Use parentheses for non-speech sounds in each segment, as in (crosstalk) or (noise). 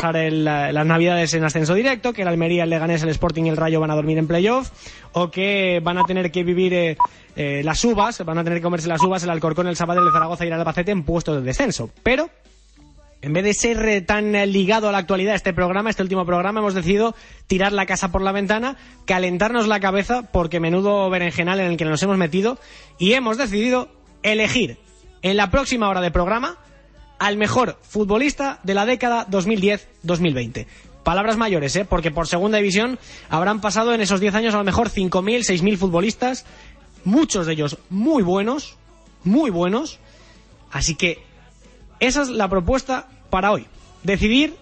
pasar las navidades en ascenso directo, que el Almería, el Leganés, el Sporting y el Rayo van a dormir en playoff, o que van a tener que vivir eh, eh, las uvas, van a tener que comerse las uvas el Alcorcón, el Sabadell, el Zaragoza y el Albacete en puestos de descenso. Pero en vez de ser eh, tan ligado a la actualidad este programa, este último programa, hemos decidido tirar la casa por la ventana, calentarnos la cabeza, porque menudo berenjenal en el que nos hemos metido, y hemos decidido elegir en la próxima hora de programa al mejor futbolista de la década 2010-2020. Palabras mayores, ¿eh? porque por segunda división habrán pasado en esos 10 años a lo mejor 5.000, 6.000 futbolistas, muchos de ellos muy buenos, muy buenos. Así que esa es la propuesta para hoy. Decidir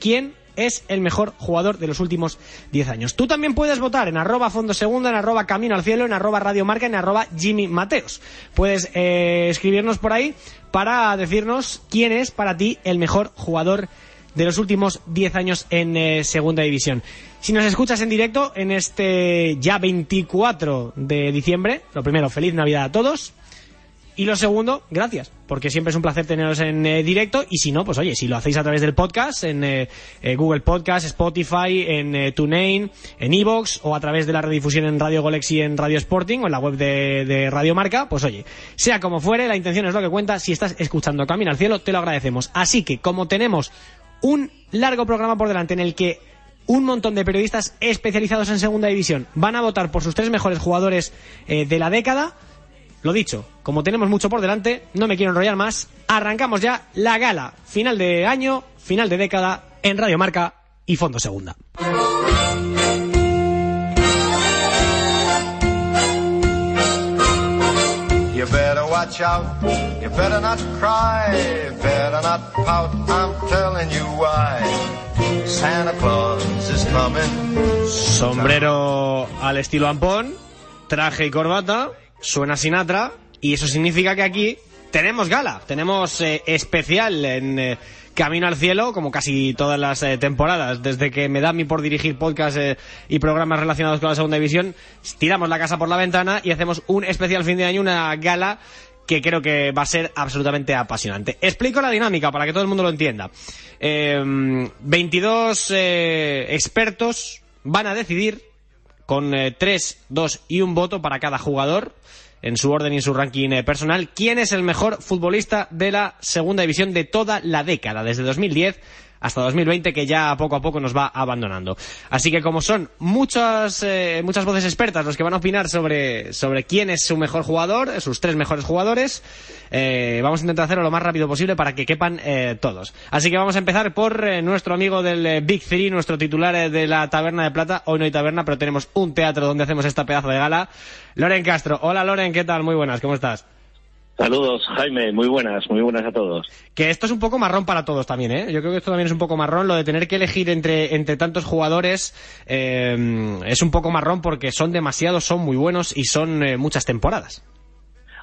quién es el mejor jugador de los últimos 10 años. Tú también puedes votar en arroba fondo segunda, en arroba camino al cielo, en arroba radio marca, en arroba Jimmy Mateos. Puedes eh, escribirnos por ahí para decirnos quién es para ti el mejor jugador de los últimos 10 años en eh, segunda división. Si nos escuchas en directo en este ya 24 de diciembre, lo primero, feliz Navidad a todos. Y lo segundo, gracias, porque siempre es un placer teneros en eh, directo. Y si no, pues oye, si lo hacéis a través del podcast, en eh, eh, Google Podcast, Spotify, en TuneIn, en Evox, o a través de la redifusión en Radio Golexy en Radio Sporting, o en la web de, de Radio Marca, pues oye, sea como fuere, la intención es lo que cuenta. Si estás escuchando Camino al Cielo, te lo agradecemos. Así que, como tenemos un largo programa por delante en el que un montón de periodistas especializados en segunda división van a votar por sus tres mejores jugadores de la década, lo dicho, como tenemos mucho por delante, no me quiero enrollar más, arrancamos ya la gala, final de año, final de década, en Radio Marca y Fondo Segunda. You better watch out, you better not cry, better not pout, I'm telling you why. Santa Claus is coming. Sombrero al estilo ampón, traje y corbata, suena Sinatra y eso significa que aquí tenemos gala, tenemos eh, especial en eh, Camino al Cielo, como casi todas las eh, temporadas, desde que me da a mí por dirigir podcast y programas relacionados con la segunda división, tiramos la casa por la ventana y hacemos un especial fin de año, una gala que creo que va a ser absolutamente apasionante. Explico la dinámica para que todo el mundo lo entienda. 22 expertos van a decidir con 3, 2 y un voto para cada jugador en su orden y en su ranking eh, personal, quién es el mejor futbolista de la segunda división de toda la década, desde 2010 hasta 2020 que ya poco a poco nos va abandonando. Así que como son muchas eh, muchas voces expertas los que van a opinar sobre sobre quién es su mejor jugador, sus tres mejores jugadores, eh, vamos a intentar hacerlo lo más rápido posible para que quepan eh, todos. Así que vamos a empezar por nuestro amigo del Big Three, nuestro titular de la Taberna de Plata. Hoy no hay taberna, pero tenemos un teatro donde hacemos esta pedazo de gala. Loren Castro. Hola Loren, ¿qué tal? Muy buenas, ¿cómo estás? Saludos, Jaime, muy buenas, muy buenas a todos. Que esto es un poco marrón para todos también, ¿eh? Yo creo que esto también es un poco marrón, lo de tener que elegir entre, entre tantos jugadores eh, es un poco marrón porque son demasiados, son muy buenos y son eh, muchas temporadas.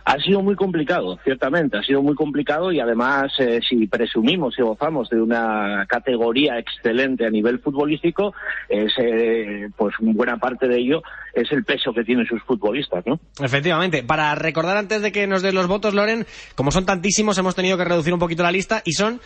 Ha sido muy complicado, ciertamente, ha sido muy complicado y además eh, si presumimos y gozamos de una categoría excelente a nivel futbolístico, es, eh, pues buena parte de ello es el peso que tienen sus futbolistas, ¿no? Efectivamente. Para recordar antes de que nos den los votos, Loren, como son tantísimos, hemos tenido que reducir un poquito la lista y son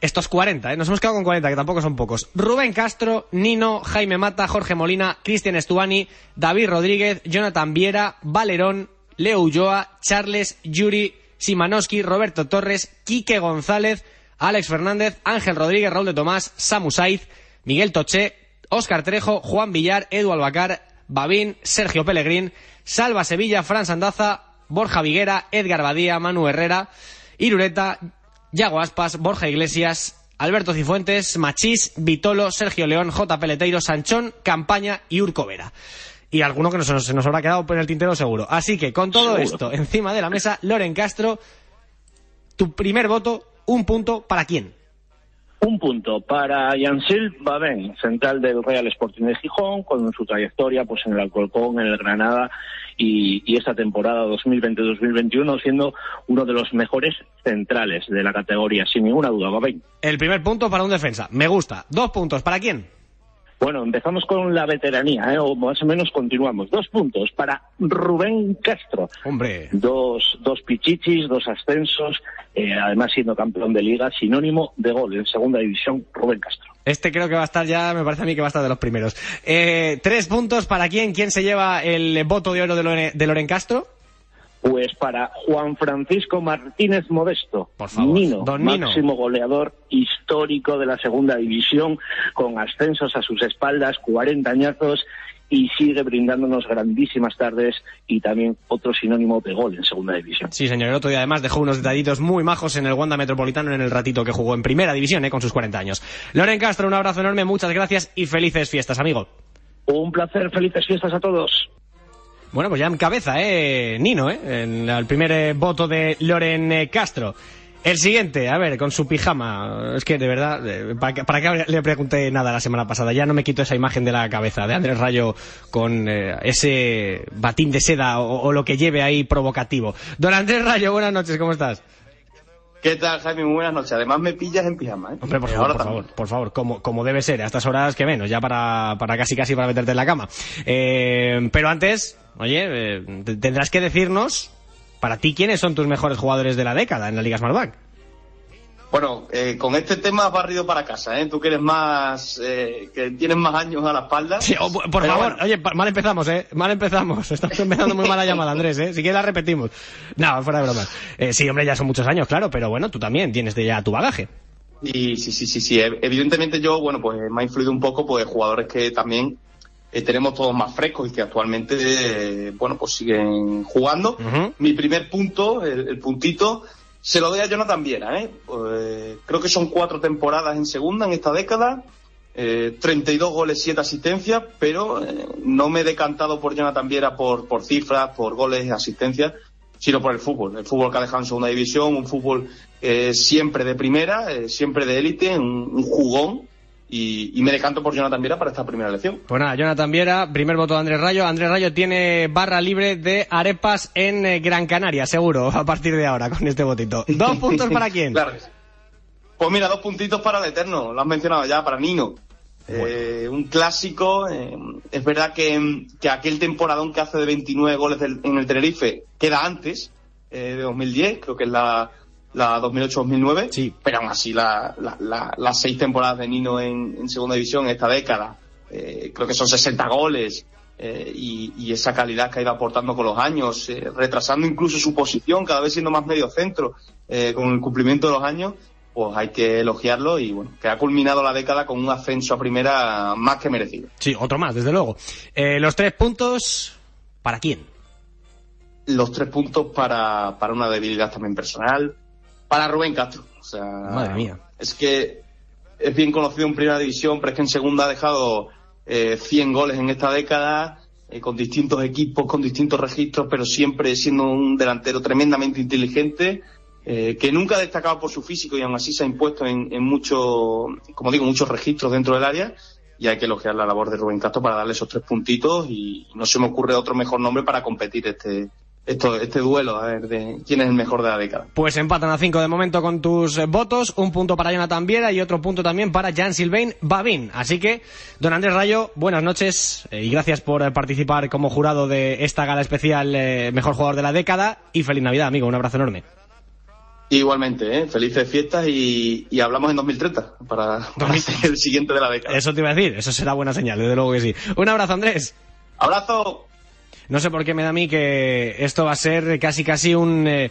estos 40, ¿eh? nos hemos quedado con 40, que tampoco son pocos. Rubén Castro, Nino, Jaime Mata, Jorge Molina, Cristian Estuani, David Rodríguez, Jonathan Viera, Valerón, Leo Ulloa, Charles, Yuri, Simanowski, Roberto Torres, Quique González, Alex Fernández, Ángel Rodríguez, Raúl de Tomás, Samu Saiz, Miguel Toché, Óscar Trejo, Juan Villar, Edu Albacar, Babín, Sergio Pellegrín, Salva Sevilla, Fran Sandaza, Borja Viguera, Edgar Badía, Manu Herrera, Irureta, Yago Aspas, Borja Iglesias, Alberto Cifuentes, Machís, Vitolo, Sergio León, J. Peleteiro, Sanchón, Campaña y Urco Vera y alguno que nos, se nos habrá quedado en el tintero seguro. Así que con todo esto encima de la mesa, Loren Castro, tu primer voto, un punto para quién. Un punto para Yansil Babén, central del Real Sporting de Gijón, con su trayectoria pues en el Alcorcón, en el Granada y, y esta temporada 2020-2021 siendo uno de los mejores centrales de la categoría, sin ninguna duda, Babén. El primer punto para un defensa, me gusta. Dos puntos, ¿para quién? Bueno, empezamos con la veteranía, ¿eh? o más o menos continuamos. Dos puntos para Rubén Castro. Hombre. Dos, dos pichichis, dos ascensos, eh, además siendo campeón de liga, sinónimo de gol en segunda división, Rubén Castro. Este creo que va a estar ya, me parece a mí que va a estar de los primeros. Eh, tres puntos para quién, quién se lleva el voto de oro de, Lore, de Loren Castro. Pues para Juan Francisco Martínez Modesto, Por favor, Nino, don Nino. máximo goleador histórico de la segunda división, con ascensos a sus espaldas, 40 añazos, y sigue brindándonos grandísimas tardes y también otro sinónimo de gol en segunda división. Sí, señor. El otro día además dejó unos detallitos muy majos en el Wanda Metropolitano en el ratito que jugó en primera división, eh, con sus 40 años. Loren Castro, un abrazo enorme, muchas gracias y felices fiestas, amigo. Un placer, felices fiestas a todos. Bueno, pues ya en cabeza, ¿eh? Nino, ¿eh? En el primer eh, voto de Loren eh, Castro. El siguiente, a ver, con su pijama. Es que de verdad, eh, ¿para qué, le pregunté nada la semana pasada? Ya no me quito esa imagen de la cabeza de Andrés Rayo con ese batín de seda o, o lo que lleve ahí provocativo. Don Andrés Rayo, buenas noches, ¿cómo estás? ¿Qué tal, Jaime? Muy buenas noches. Además me pillas en pijama, ¿eh? Hombre, por Y favor, por favor, por favor, como, como debe ser, a estas horas que menos, ya para, para casi casi para meterte en la cama. Eh, pero antes, oye, eh, te- tendrás que decirnos, para ti, quiénes son tus mejores jugadores de la década en la Liga Smartbank. Bueno, eh, con este tema has barrido para casa, ¿eh? Tú que eres más... eh, que tienes más años a la espalda. Sí, oh, por Pero favor, bueno, oye, mal empezamos, eh, mal empezamos. (laughs) Estamos empezando muy mala llamada, Andrés, eh. Si quieres la repetimos. No, fuera de broma. Eh, sí, hombre, ya son muchos años, claro, pero bueno, tú también tienes ya tu bagaje. Y sí, sí, sí, sí. Ev- Evidentemente yo, bueno, pues me ha influido un poco, pues jugadores que también eh, tenemos todos más frescos y que actualmente, eh, bueno, pues siguen jugando. Mi primer punto, el, el puntito, se lo doy a Jonathan Viera, ¿eh? Pues, creo que son cuatro temporadas en segunda en esta década, eh, 32 goles, 7 asistencias, pero eh, no me he decantado por Jonathan Viera por, por cifras, por goles, asistencias, sino por el fútbol. El fútbol que ha dejado en segunda división, un fútbol eh, siempre de primera, eh, siempre de élite, un jugón, y, y me decanto por Jonathan Viera para esta primera elección. Pues nada, Jonathan Viera, primer voto de Andrés Rayo. Andrés Rayo tiene barra libre de arepas en eh, Gran Canaria, seguro, (laughs) a partir de ahora, con este votito. ¿Dos (laughs) puntos para quién? Claro que sí. Pues mira, dos puntitos para el Eterno, lo has mencionado ya, para Nino. Eh, un clásico, eh, es verdad que, que aquel temporadón que hace de 29 goles del- en el Tenerife queda antes, eh, de 2010, creo que es la, la 2008-2009, Sí. pero aún así la- la- la- las seis temporadas de Nino en, en segunda división en esta década, eh, creo que son 60 goles, eh, y, y esa calidad que ha ido aportando con los años, eh, retrasando incluso su posición, cada vez siendo más medio centro, con el cumplimiento de los años, pues hay que elogiarlo y bueno, que ha culminado la década con un ascenso a primera más que merecido. Sí, otro más, desde luego. Eh, los tres puntos, ¿para quién? Los tres puntos para, para una debilidad también personal, para Rubén Castro. O sea, Madre mía. Es que es bien conocido en primera división, pero es que en segunda ha dejado eh, 100 goles en esta década, eh, con distintos equipos, con distintos registros, pero siempre siendo un delantero tremendamente inteligente, eh, que nunca ha destacado por su físico y aún así se ha impuesto en, en muchos, como digo, muchos registros dentro del área. Y hay que elogiar la labor de Rubén Castro para darle esos tres puntitos y no se me ocurre otro mejor nombre para competir este, esto, este duelo, a ver, de quién es el mejor de la década. Pues empatan a cinco de momento con tus eh, votos, un punto para Jonathan Viera y otro punto también para Jan Silvain Babin. Así que, don Andrés Rayo, buenas noches eh, y gracias por eh, participar como jurado de esta gala especial eh, Mejor Jugador de la Década y feliz Navidad, amigo. Un abrazo enorme. Igualmente, ¿eh? felices fiestas y, y hablamos en 2030 para, (laughs) para el siguiente de la década. Eso te iba a decir, eso será buena señal, desde luego que sí. Un abrazo, Andrés. ¡Abrazo! No sé por qué me da a mí que esto va a ser casi casi un eh,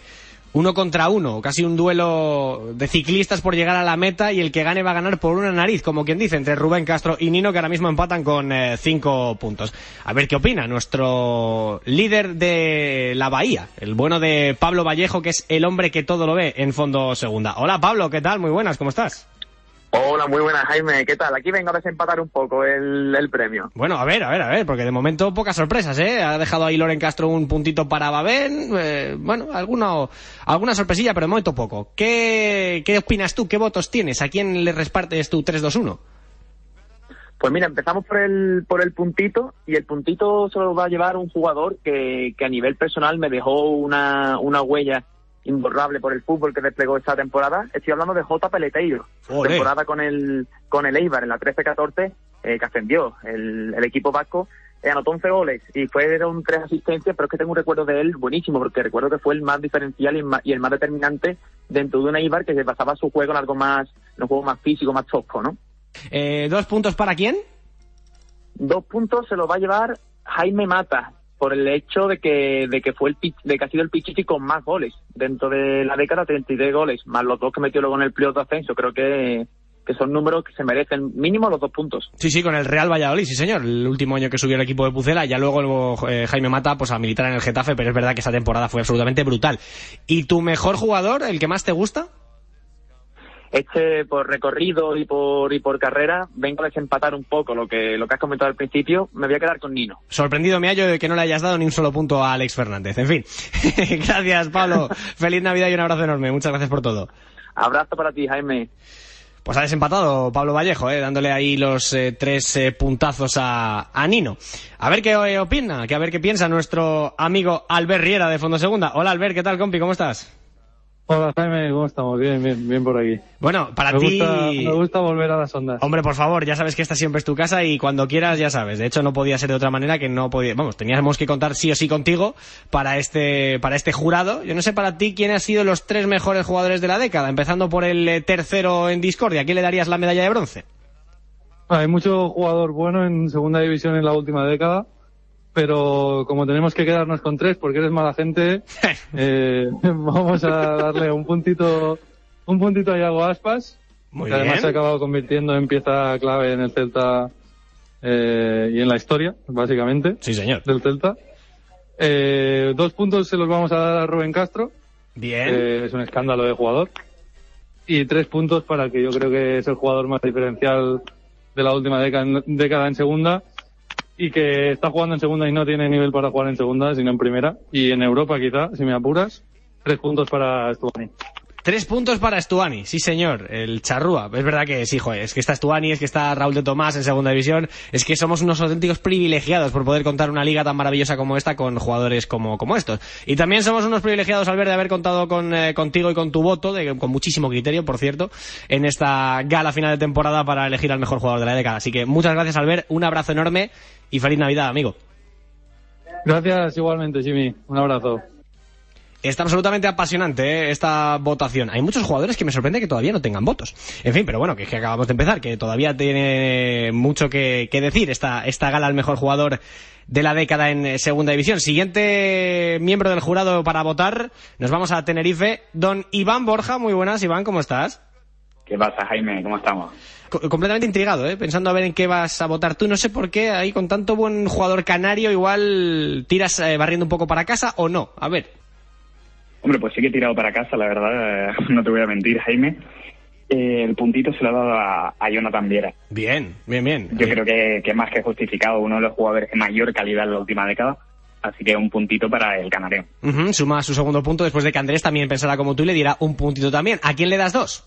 uno contra uno, casi un duelo de ciclistas por llegar a la meta y el que gane va a ganar por una nariz, como quien dice, entre Rubén Castro y Nino, que ahora mismo empatan con eh, cinco puntos. A ver qué opina nuestro líder de la Bahía, el bueno de Pablo Vallejo, que es el hombre que todo lo ve en fondo segunda. Hola Pablo, ¿qué tal? Muy buenas, ¿cómo estás? Hola, muy buenas, Jaime. ¿Qué tal? Aquí vengo a desempatar un poco el, el premio. Bueno, a ver, a ver, a ver, porque de momento pocas sorpresas, ¿eh? Ha dejado ahí Loren Castro un puntito para Babén, eh, bueno, alguna, alguna sorpresilla, pero de momento poco. ¿Qué, ¿Qué opinas tú? ¿Qué votos tienes? ¿A quién le repartes tu 3-2-1? Pues mira, empezamos por el, por el puntito y el puntito se lo va a llevar un jugador que, que a nivel personal me dejó una, una huella imborrable por el fútbol que desplegó esta temporada. Estoy hablando de J. Peleteiro. Olé. temporada con el, con el Eibar en la 13-14 eh, que ascendió, el, el equipo vasco, eh, anotó 11 goles y fueron tres asistencias, pero es que tengo un recuerdo de él buenísimo, porque recuerdo que fue el más diferencial y, el más- y el más determinante dentro de una Ibar que se basaba su juego en algo más, en un juego más físico, más tosco, ¿no? Eh, ¿Dos puntos para quién? Dos puntos se los va a llevar Jaime Mata por el hecho de que de que fue el de que ha sido el Pichichi con más goles dentro de la década 33 goles más los dos que metió luego en el playoff de ascenso creo que, que son números que se merecen mínimo los dos puntos Sí, sí, con el Real Valladolid, sí señor. El último año que subió el equipo de Pucela, ya luego eh, Jaime Mata pues a militar en el Getafe, pero es verdad que esa temporada fue absolutamente brutal. ¿Y tu mejor jugador, el que más te gusta? Este por recorrido y por y por carrera vengo a desempatar un poco lo que lo que has comentado al principio me voy a quedar con Nino Sorprendido me hallo de que no le hayas dado ni un solo punto a Alex Fernández. En fin, (laughs) gracias Pablo. (laughs) Feliz Navidad y un abrazo enorme. Muchas gracias por todo. abrazo para ti Jaime Pues ha desempatado Pablo Vallejo, eh, dándole ahí los eh, tres eh, puntazos a, a Nino. A ver qué eh, opina, que a ver qué piensa nuestro amigo Albert Riera de Fondo Segunda. Hola Albert, ¿qué tal compi? ¿Cómo estás? Hola Jaime, ¿cómo estamos? Bien, bien, bien por aquí. Bueno, para me, ti... gusta, me gusta volver a las ondas. Hombre, por favor, ya sabes que esta siempre es tu casa y cuando quieras ya sabes. De hecho, no podía ser de otra manera que no podía. Vamos, teníamos que contar sí o sí contigo para este para este jurado. Yo no sé para ti quién han sido los tres mejores jugadores de la década, empezando por el eh, tercero en Discordia. ¿A quién le darías la medalla de bronce? Hay mucho jugador bueno en segunda división en la última década, pero como tenemos que quedarnos con tres porque eres mala gente, (laughs) eh, vamos a darle un puntito, un puntito a Iago Aspas, Muy que además se ha acabado convirtiendo en pieza clave en el Celta eh, y en la historia, básicamente, Sí, señor. del Celta. Eh, dos puntos se los vamos a dar a Rubén Castro, Bien. Eh, es un escándalo de jugador. Y tres puntos para el que yo creo que es el jugador más diferencial de la última década en segunda y que está jugando en segunda y no tiene nivel para jugar en segunda, sino en primera. Y en Europa quizá, si me apuras, tres puntos para Stuani. Tres puntos para Stuani, sí señor, el charrúa. Es verdad que sí, joder, es que está Stuani, es que está Raúl de Tomás en segunda división, es que somos unos auténticos privilegiados por poder contar una liga tan maravillosa como esta con jugadores como, como estos. Y también somos unos privilegiados, Albert, de haber contado con, eh, contigo y con tu voto, de- con muchísimo criterio, por cierto, en esta gala final de temporada para elegir al mejor jugador de la década. Así que muchas gracias, Albert, un abrazo enorme y feliz Navidad, amigo. Gracias igualmente, Jimmy. Un abrazo. Está absolutamente apasionante ¿eh? esta votación. Hay muchos jugadores que me sorprende que todavía no tengan votos. En fin, pero bueno, que es que acabamos de empezar, que todavía tiene mucho que, que decir esta, esta gala al mejor jugador de la década en eh, segunda división. Siguiente miembro del jurado para votar, nos vamos a Tenerife, don Iván Borja. Muy buenas, Iván, ¿cómo estás? ¿Qué pasa, Jaime? ¿Cómo estamos? Co- completamente intrigado, ¿eh? pensando a ver en qué vas a votar tú. No sé por qué, ahí con tanto buen jugador canario, igual tiras eh, barriendo un poco para casa o no. A ver. Hombre, pues sí que he tirado para casa, la verdad, eh, (laughs) no te voy a mentir, Jaime. Eh, el puntito se lo ha dado a, a Jonathan Viera. Bien, bien, bien. Yo creo que, que más que justificado, uno de los jugadores de mayor calidad en la última década. Así que un puntito para el canario. Ujú, suma su segundo punto después de que Andrés también pensara como tú y le diera un puntito también. ¿A quién le das dos?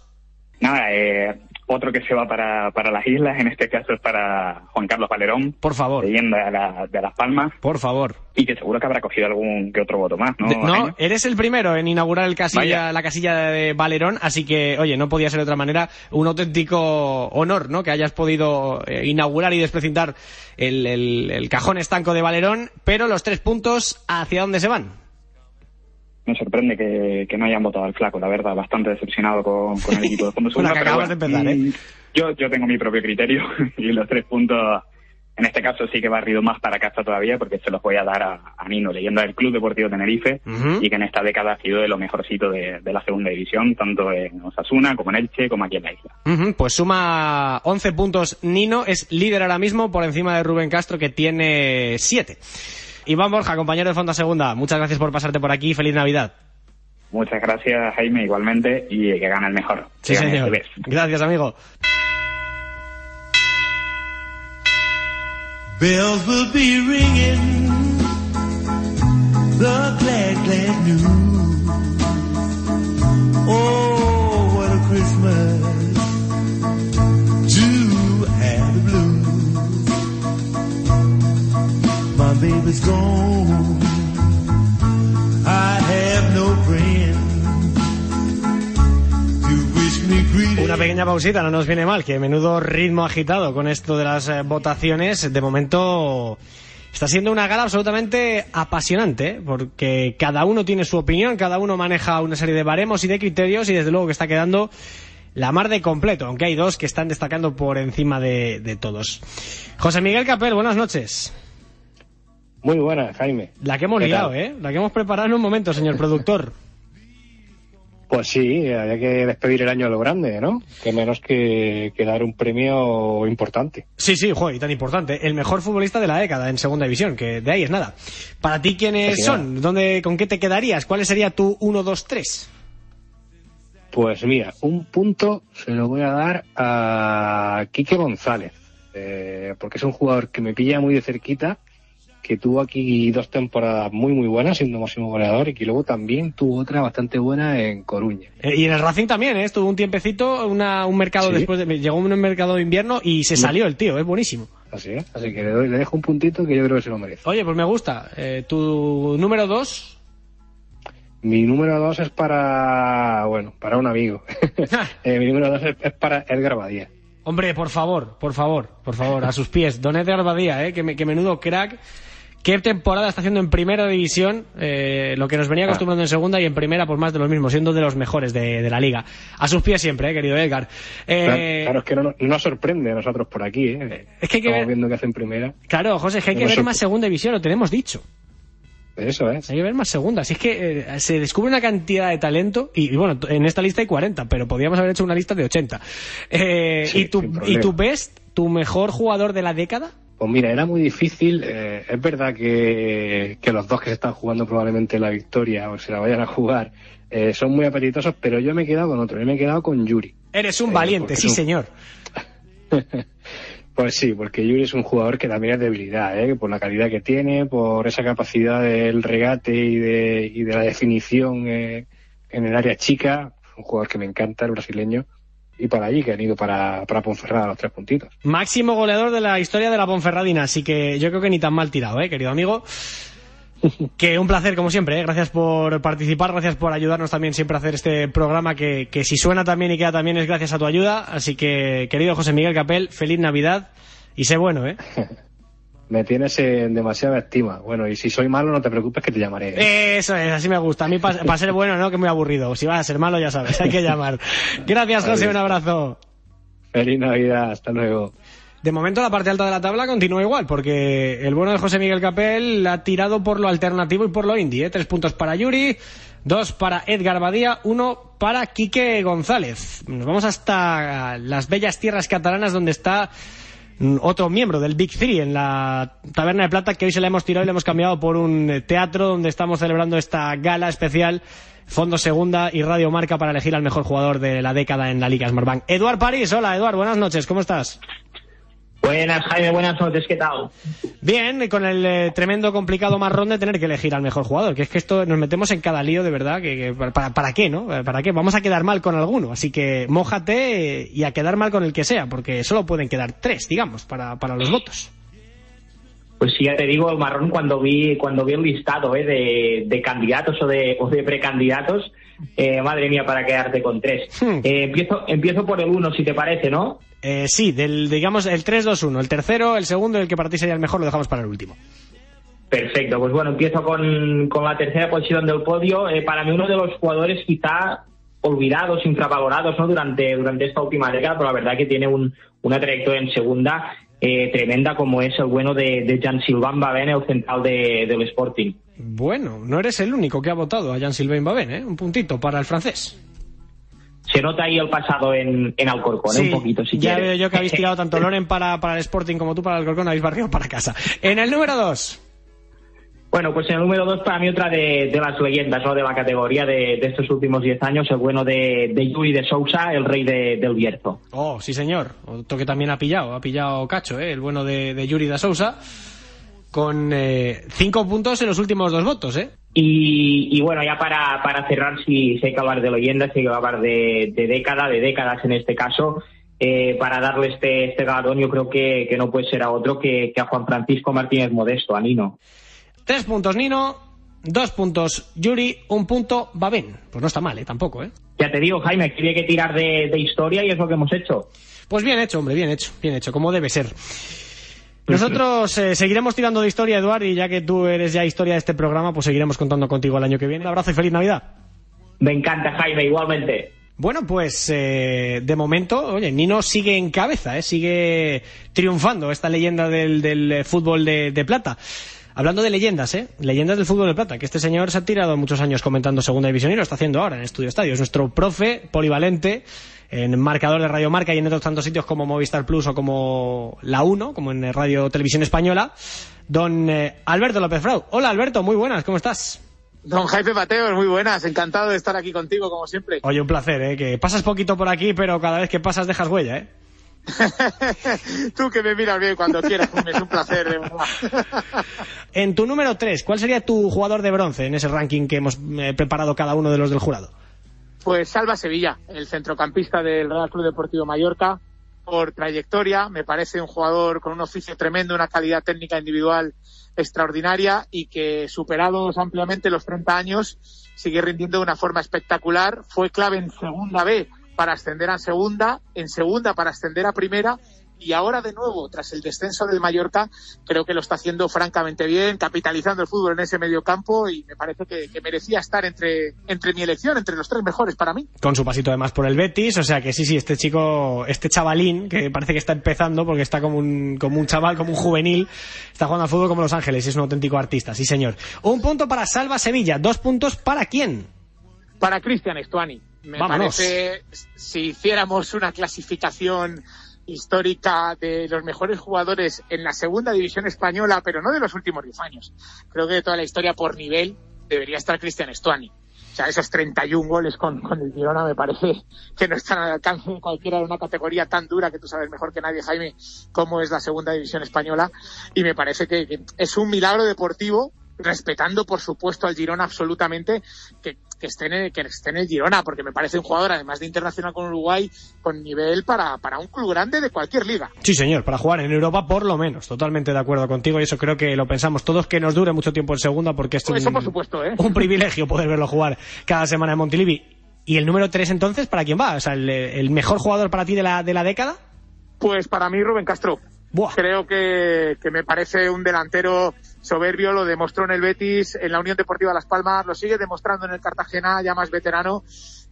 Nada, eh, otro que se va para, para las islas, en este caso es para Juan Carlos Valerón, Por favor, leyenda de, la- de Las Palmas, por favor. y que seguro que habrá cogido algún que otro voto más, ¿no? De- no, eres el primero en inaugurar el casilla, Vaya. la casilla de Valerón, así que, oye, no podía ser de otra manera. Un auténtico honor, ¿no? Que hayas podido eh, inaugurar y desprecintar el, el- el cajón estanco de Valerón, pero los tres puntos, ¿hacia dónde se van? Me sorprende que, que no hayan votado al flaco, la verdad, bastante decepcionado con, con el equipo de fondo (laughs) segunda. pero acabas de empezar, ¿eh? mm, Yo, yo tengo mi propio criterio (laughs) y los tres puntos, en este caso sí que barrido más para casa todavía porque se los voy a dar a, a Nino, leyenda del Club Deportivo Tenerife y que en esta década ha sido de lo mejorcito de, de la segunda división, tanto en Osasuna como en Elche como aquí en la isla. Pues suma 11 puntos Nino, es líder ahora mismo por encima de Rubén Castro que tiene 7. Iván Borja, compañero de Fonda Segunda, muchas gracias por pasarte por aquí, feliz Navidad. Muchas gracias Jaime igualmente y que gane el mejor. Sí, señor. este. Gracias, amigo. Bells will be ringing the glad, glad news. Oh, what a Christmas Una pequeña pausita, no nos viene mal, que menudo ritmo agitado con esto de las eh, votaciones. De momento está siendo una gala absolutamente apasionante, ¿eh? porque cada uno tiene su opinión, cada uno maneja una serie de baremos y de criterios y desde luego que está quedando la mar de completo, aunque hay dos que están destacando por encima de todos. José Miguel Capel, buenas noches. Muy buena, Jaime. La que hemos ¿Qué liado, tal? ¿eh? La que hemos preparado en un momento, señor (laughs) productor. Pues sí, hay que despedir el año a lo grande, ¿no? Que menos que, que dar un premio importante. Sí, sí, joder, y tan importante. El mejor futbolista de la década en segunda división, que de ahí es nada. Para ti, ¿quiénes son? ¿Dónde, ¿Con qué te quedarías? ¿Cuál sería tu 1, 2, 3? Pues mira, un punto se lo voy a dar a Quique González, eh, porque es un jugador que me pilla muy de cerquita, que tuvo aquí dos temporadas muy muy buenas siendo máximo goleador y que luego también tuvo otra bastante buena en Coruña. Eh, y en el Racing también, ¿eh? Estuvo un tiempecito, una, un mercado Sí. después de... Llegó un mercado de invierno y se salió el tío, es buenísimo. Así es, así que le, doy- le dejo un puntito que yo creo que se lo merece. Oye, pues me gusta. Eh, tu número 2... Mi número dos es para, bueno, para un amigo. (laughs) Eh, mi número dos es, es para Edgar Badía. Hombre, por favor, por favor, por favor, a sus pies. Don Edgar Badía, ¿eh? que, me- que menudo crack. ¿Qué temporada está haciendo en primera división? Eh, lo que nos venía acostumbrando en segunda y en primera, pues más de los mismos, siendo de los mejores de, de la liga. A sus pies siempre, eh, querido Edgar. Eh, Claro, claro, es que no, nos- no sorprende a nosotros por aquí, ¿eh? Es que hay que Estamos ver- viendo que hacen primera. claro, José, es que hay no que ver más segunda división, lo tenemos dicho. Eso es. Hay que ver más segunda. Si es que eh, se descubre una cantidad de talento, y, y bueno, en esta lista hay 40, pero podríamos haber hecho una lista de 80. Eh, Sí, ¿y, tu, ¿Y tu best, tu mejor jugador de la década? Pues mira, era muy difícil. eh, es verdad que, que los dos que se están jugando probablemente la victoria o se la vayan a jugar eh, son muy apetitosos, pero yo me he quedado con otro. Yo me he quedado con Yuri. Eres un Eh, valiente, sí señor. (laughs) Pues sí, porque Yuri es un jugador que también es debilidad, ¿eh? por la calidad que tiene, por esa capacidad del regate y de, y de la definición eh, en el área chica. Un jugador que me encanta, el brasileño. Y para allí, que han ido para, para Ponferrada los tres puntitos. Máximo goleador de la historia de la Ponferradina, así que yo creo que ni tan mal tirado, ¿eh, querido amigo. Que un placer, como siempre, ¿eh? gracias por participar, gracias por ayudarnos también siempre a hacer este programa que, que si suena también y queda también es gracias a tu ayuda. Así que, querido José Miguel Capel, feliz Navidad y sé bueno, ¿eh? (laughs) Me tienes en demasiada estima. Bueno, y si soy malo, no te preocupes que te llamaré. ¿eh? Eso es, así me gusta. A mí para ser bueno, no, que muy aburrido. Si vas a ser malo, ya sabes, hay que llamar. (laughs) Gracias, José, un abrazo. Feliz Navidad, hasta luego. De momento la parte alta de la tabla continúa igual, porque el bueno de José Miguel Capel ha tirado por lo alternativo y por lo indie. ¿eh? Tres puntos para Yuri, dos para Edgar Badía, uno para Quique González. Nos vamos hasta las bellas tierras catalanas donde está mm, otro miembro del Big Three en la Taberna de Plata que hoy se la hemos tirado y le hemos cambiado por un eh, teatro donde estamos celebrando esta gala especial Fondo Segunda y Radio Marca para elegir al mejor jugador de la década en la Liga Smartbank. Eduard París, hola Eduard, buenas noches, ¿cómo estás? Buenas, Jaime, buenas noches, ¿qué tal? Bien, y con el eh, tremendo complicado marrón de tener que elegir al mejor jugador, que es que esto nos metemos en cada lío de verdad, que, que para, para qué, ¿no? ¿Para qué? Vamos a quedar mal con alguno, así que mójate y a quedar mal con el que sea, porque solo pueden quedar tres, digamos, para, para los votos. Pues sí, ya te digo, el marrón cuando vi cuando vi el listado ¿eh? de, de candidatos o de, o de precandidatos, eh, madre mía, para quedarte con tres. Hmm. Eh, empiezo, empiezo por el uno, si te parece, ¿no? Eh, sí, del, digamos, el 3-2-1, el tercero, el segundo y el que para ti sería el mejor lo dejamos para el último. Perfecto, pues bueno, empiezo con, con la tercera posición del podio. Eh, para mí uno de los jugadores quizá olvidados, infravalorados ¿no? durante, durante esta última década, pero la verdad que tiene un, una trayectoria en segunda eh, tremenda como es el bueno de, Silvan Baben, el central de, del Sporting. Bueno, no eres el único que ha votado a Jean-Sylvain Babén, ¿eh? Un puntito para el francés. Se nota ahí el pasado en, en Alcorcón, ¿eh? Sí, un poquito, si ya quieres. veo yo que habéis (laughs) tirado tanto Loren para, para el Sporting como tú para el Alcorcón, habéis barrido para casa. En el número 2. Bueno, pues en el número dos para mí otra de, de las leyendas ¿no? de la categoría de, de estos últimos diez años, el bueno de, de Yuri de Sousa, el rey de- del Bierzo. Oh, sí señor. Otro que también ha pillado, ha pillado Cacho, ¿eh? el bueno de, de Yuri da Sousa, con eh, cinco puntos en los últimos dos votos. ¿eh? Y, y bueno, ya para, para cerrar, si, si hay que hablar de leyendas, si hay que hablar de, de década, de décadas en este caso, eh, para darle este, este galardón yo creo que, que no puede ser a otro que, que a Juan Francisco Martínez Modesto, a Nino. Tres puntos Nino, dos puntos Yuri, un punto Babén. Pues no está mal, ¿eh? Tampoco, ¿eh? Ya te digo, Jaime, que había que tirar de, de historia y es lo que hemos hecho. Pues bien hecho, hombre, bien hecho, bien hecho, como debe ser. Nosotros eh, seguiremos tirando de historia, Eduard, y ya que tú eres ya historia de este programa, pues seguiremos contando contigo el año que viene. Un abrazo y feliz Navidad. Me encanta, Jaime, igualmente. Bueno, pues eh, de momento, oye, Nino sigue en cabeza, ¿eh? sigue triunfando esta leyenda del, del eh, fútbol de, de plata. Hablando de leyendas, ¿eh? Leyendas del fútbol de plata, que este señor se ha tirado muchos años comentando segunda división y lo está haciendo ahora en Estudio Estadio. Es nuestro profe polivalente en marcador de Radio Marca y en otros tantos sitios como Movistar Plus o como La 1, como en Radio Televisión Española, don eh, Alberto López Frau. Hola Alberto, muy buenas, ¿cómo estás? Don Jaime Mateos, muy buenas, encantado de estar aquí contigo como siempre. Oye, un placer, ¿eh? Que pasas poquito por aquí, pero cada vez que pasas dejas huella, ¿eh? (laughs) Tú que me miras bien cuando quieras, es un placer. En tu número 3, ¿cuál sería tu jugador de bronce en ese ranking que hemos eh, preparado cada uno de los del jurado? Pues Salva Sevilla, el centrocampista del Real Club Deportivo Mallorca, por trayectoria, me parece un jugador con un oficio tremendo, una calidad técnica individual extraordinaria y que superados ampliamente los 30 años sigue rindiendo de una forma espectacular. Fue clave en segunda B para ascender a segunda, en segunda para ascender a primera y ahora de nuevo, tras el descenso del Mallorca, creo que lo está haciendo francamente bien, capitalizando el fútbol en ese medio campo y me parece que, que merecía estar entre, entre mi elección, entre los tres mejores para mí. Con su pasito además por el Betis, o sea que sí, sí, este chico, este chavalín, que parece que está empezando porque está como un, como un chaval, como un juvenil, está jugando al fútbol como Los Ángeles y es un auténtico artista, sí señor. Un punto para Salva Sevilla, dos puntos para quién? Para Cristian Estuani. Me Vámonos. parece, si hiciéramos una clasificación histórica de los mejores jugadores en la segunda división española, pero no de los últimos 10 años. Creo que de toda la historia por nivel debería estar Cristian Estuani. O sea, esos 31 goles con, con el Girona me parece que no están al alcance de cualquiera de una categoría tan dura que tú sabes mejor que nadie, Jaime, como es la segunda división española. Y me parece que, que es un milagro deportivo, respetando por supuesto al Girona absolutamente, que, que esté en el, que esté en el Girona, porque me parece un jugador, además de internacional con Uruguay, con nivel para, para un club grande de cualquier liga. Sí, señor, para jugar en Europa por lo menos. Totalmente de acuerdo contigo y eso creo que lo pensamos todos que nos dure mucho tiempo en segunda porque es Eso un, por supuesto, ¿eh? un privilegio poder verlo jugar cada semana en Montilivi. ¿Y el número 3 entonces para quién va? O sea, el, el mejor jugador para ti de la, de la década? Pues para mí Rubén Castro. Buah. Creo que, que me parece un delantero soberbio, lo demostró en el Betis, en la Unión Deportiva Las Palmas, lo sigue demostrando en el Cartagena, ya más veterano.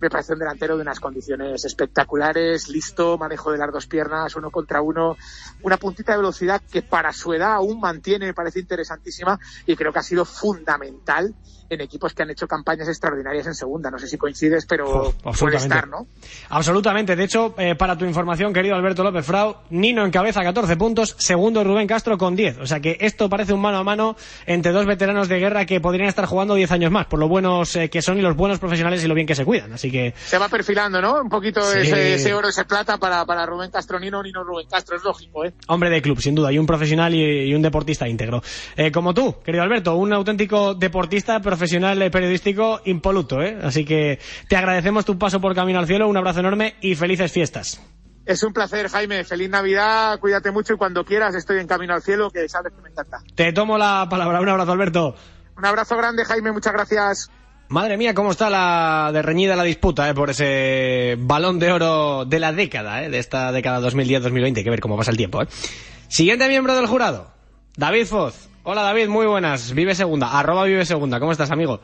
Me parece un delantero de unas condiciones espectaculares, listo, manejo de las dos piernas, uno contra uno, una puntita de velocidad que para su edad aún mantiene, me parece interesantísima y creo que ha sido fundamental en equipos que han hecho campañas extraordinarias en segunda. No sé si coincides, pero Uf, puede estar, ¿no? Absolutamente. De hecho, eh, para tu información, querido Alberto López Frau, Nino encabeza 14 puntos, segundo Rubén Castro con 10. O sea que esto parece un mano a mano entre dos veteranos de guerra que podrían estar jugando 10 años más, por lo buenos eh, que son y los buenos profesionales y lo bien que se cuidan. Así que Se va perfilando, ¿no? Un poquito Sí. ese, ese oro, ese plata para, para Rubén Castro Nino, Nino Rubén Castro, es lógico, ¿eh? Hombre de club, sin duda, y un profesional y, y un deportista íntegro. Eh, como tú, querido Alberto, un auténtico deportista, profesional, eh, periodístico impoluto, ¿eh? Así que te agradecemos tu paso por Camino al Cielo, un abrazo enorme y felices fiestas. Es un placer, Jaime. Feliz Navidad, cuídate mucho y cuando quieras estoy en camino al cielo, que sabes que me encanta. Te tomo la palabra, un abrazo, Alberto. Un abrazo grande, Jaime, muchas gracias. Madre mía, cómo está la de reñida la disputa eh, por ese balón de oro de la década, eh, de esta década 2010-2020. Hay que ver cómo pasa el tiempo. Eh. Siguiente miembro del jurado, David Foz. Hola David, muy buenas. Vive segunda, arroba vive segunda. ¿Cómo estás, amigo?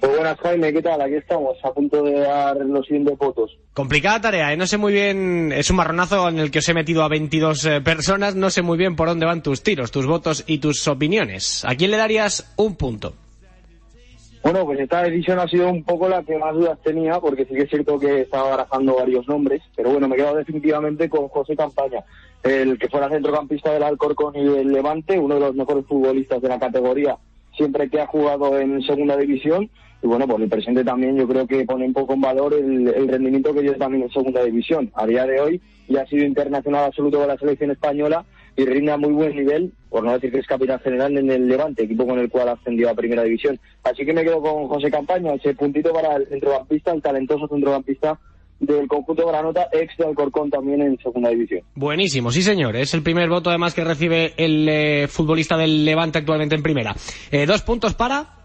Pues buenas, Jaime, ¿qué tal? Aquí estamos, a punto de dar los siguientes votos. Complicada tarea, ¿eh? no sé muy bien, es un marronazo en el que os he metido a 22 eh, personas, no sé muy bien por dónde van tus tiros, tus votos y tus opiniones. ¿A quién le darías un punto? Bueno, pues esta decisión ha sido un poco la que más dudas tenía, porque sí que es cierto que estaba barajando varios nombres, pero bueno, me he quedado definitivamente con José Campaña, el que fuera centrocampista del Alcorcón y del Levante, uno de los mejores futbolistas de la categoría, siempre que ha jugado en segunda división, y bueno, por el presente también yo creo que pone un poco en valor el, el rendimiento que dio también en segunda división. A día de hoy ya ha sido internacional absoluto con la selección española y rinde a muy buen nivel, por no decir que es capitán general en el Levante, equipo con el cual ha ascendido a primera división. Así que me quedo con José Campaña, ese puntito para el centrocampista, el talentoso centrocampista del conjunto Granota, ex de Alcorcón también en segunda división. Buenísimo, sí señor. Es el primer voto además que recibe el eh, futbolista del Levante actualmente en primera. Eh, dos puntos para...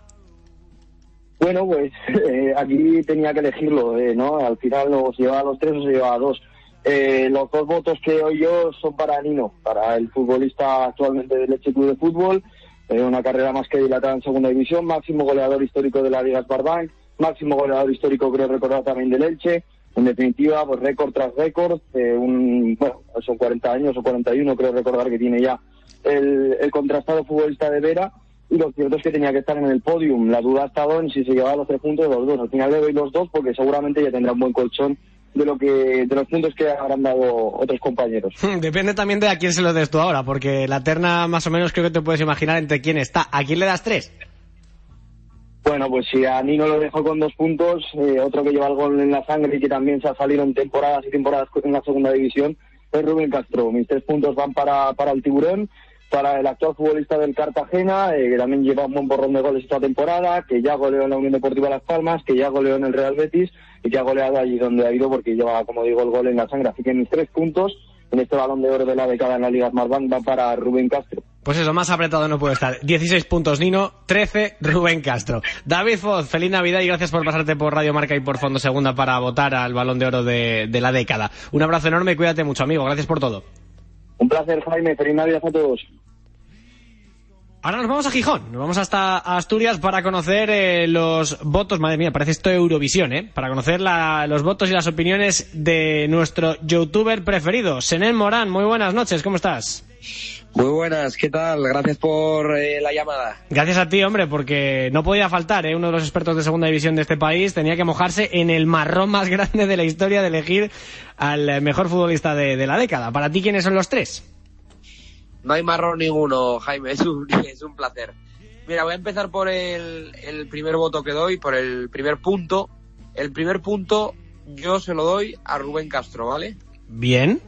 Bueno, pues (laughs) eh, aquí tenía que elegirlo, eh, ¿no? Al final o se llevaba a los tres o se llevaba a dos. Eh, los dos votos que doy yo son para Nino, para el futbolista actualmente del Leche Club de Fútbol, eh, una carrera más que dilatada en segunda división, máximo goleador histórico de la Liga Sparbank, máximo goleador histórico creo recordar también del Elche, en definitiva, pues récord tras récord, eh, un, bueno, son 40 años o 41 creo recordar que tiene ya el, el contrastado futbolista de Vera, y lo cierto es que tenía que estar en el podium. La duda ha estado en si se llevaba los tres puntos de los dos. Al final le doy los dos porque seguramente ya tendrá un buen colchón de lo que de los puntos que habrán dado otros compañeros. Depende también de a quién se lo des tú ahora, porque la terna más o menos creo que te puedes imaginar entre quién está. ¿A quién le das tres? Bueno, pues si a Nino lo dejo con dos puntos, eh, otro que lleva el gol en la sangre y que también se ha salido en temporadas y temporadas en la segunda división es Rubén Castro. Mis tres puntos van para, para el tiburón, para el actual futbolista del Cartagena, eh, que también lleva un buen borrón de goles esta temporada, que ya goleó en la Unión Deportiva Las Palmas, que ya goleó en el Real Betis y que ha goleado allí donde ha ido porque lleva, como digo, el gol en la sangre. Así que mis tres puntos en este balón de oro de la década en la Liga Smartbank va para Rubén Castro. Pues eso, más apretado no puede estar. 16 puntos Nino, 13 Rubén Castro. David Foz, feliz Navidad y gracias por pasarte por Radio Marca y por Fondo Segunda para votar al balón de oro de, de la década. Un abrazo enorme y cuídate mucho, amigo. Gracias por todo. Un placer, Jaime. Feliz Navidad a todos. Ahora nos vamos a Gijón, nos vamos hasta Asturias para conocer eh, los votos, madre mía, parece esto Eurovisión, ¿eh? Para conocer la- los votos y las opiniones de nuestro youtuber preferido, Senén Morán. Muy buenas noches, ¿cómo estás? Muy buenas, ¿qué tal? Gracias por eh, la llamada. Gracias a ti, hombre, porque no podía faltar, ¿eh? Uno de los expertos de segunda división de este país tenía que mojarse en el marrón más (laughs) grande de la historia de elegir al eh, mejor futbolista de, de la década. Para ti, ¿quiénes son los tres? No hay marrón ninguno, Jaime, es un, (laughs) es un placer. Mira, voy a empezar por el, el primer voto que doy, por el primer punto. El primer punto yo se lo doy a Rubén Castro, ¿vale? Bien.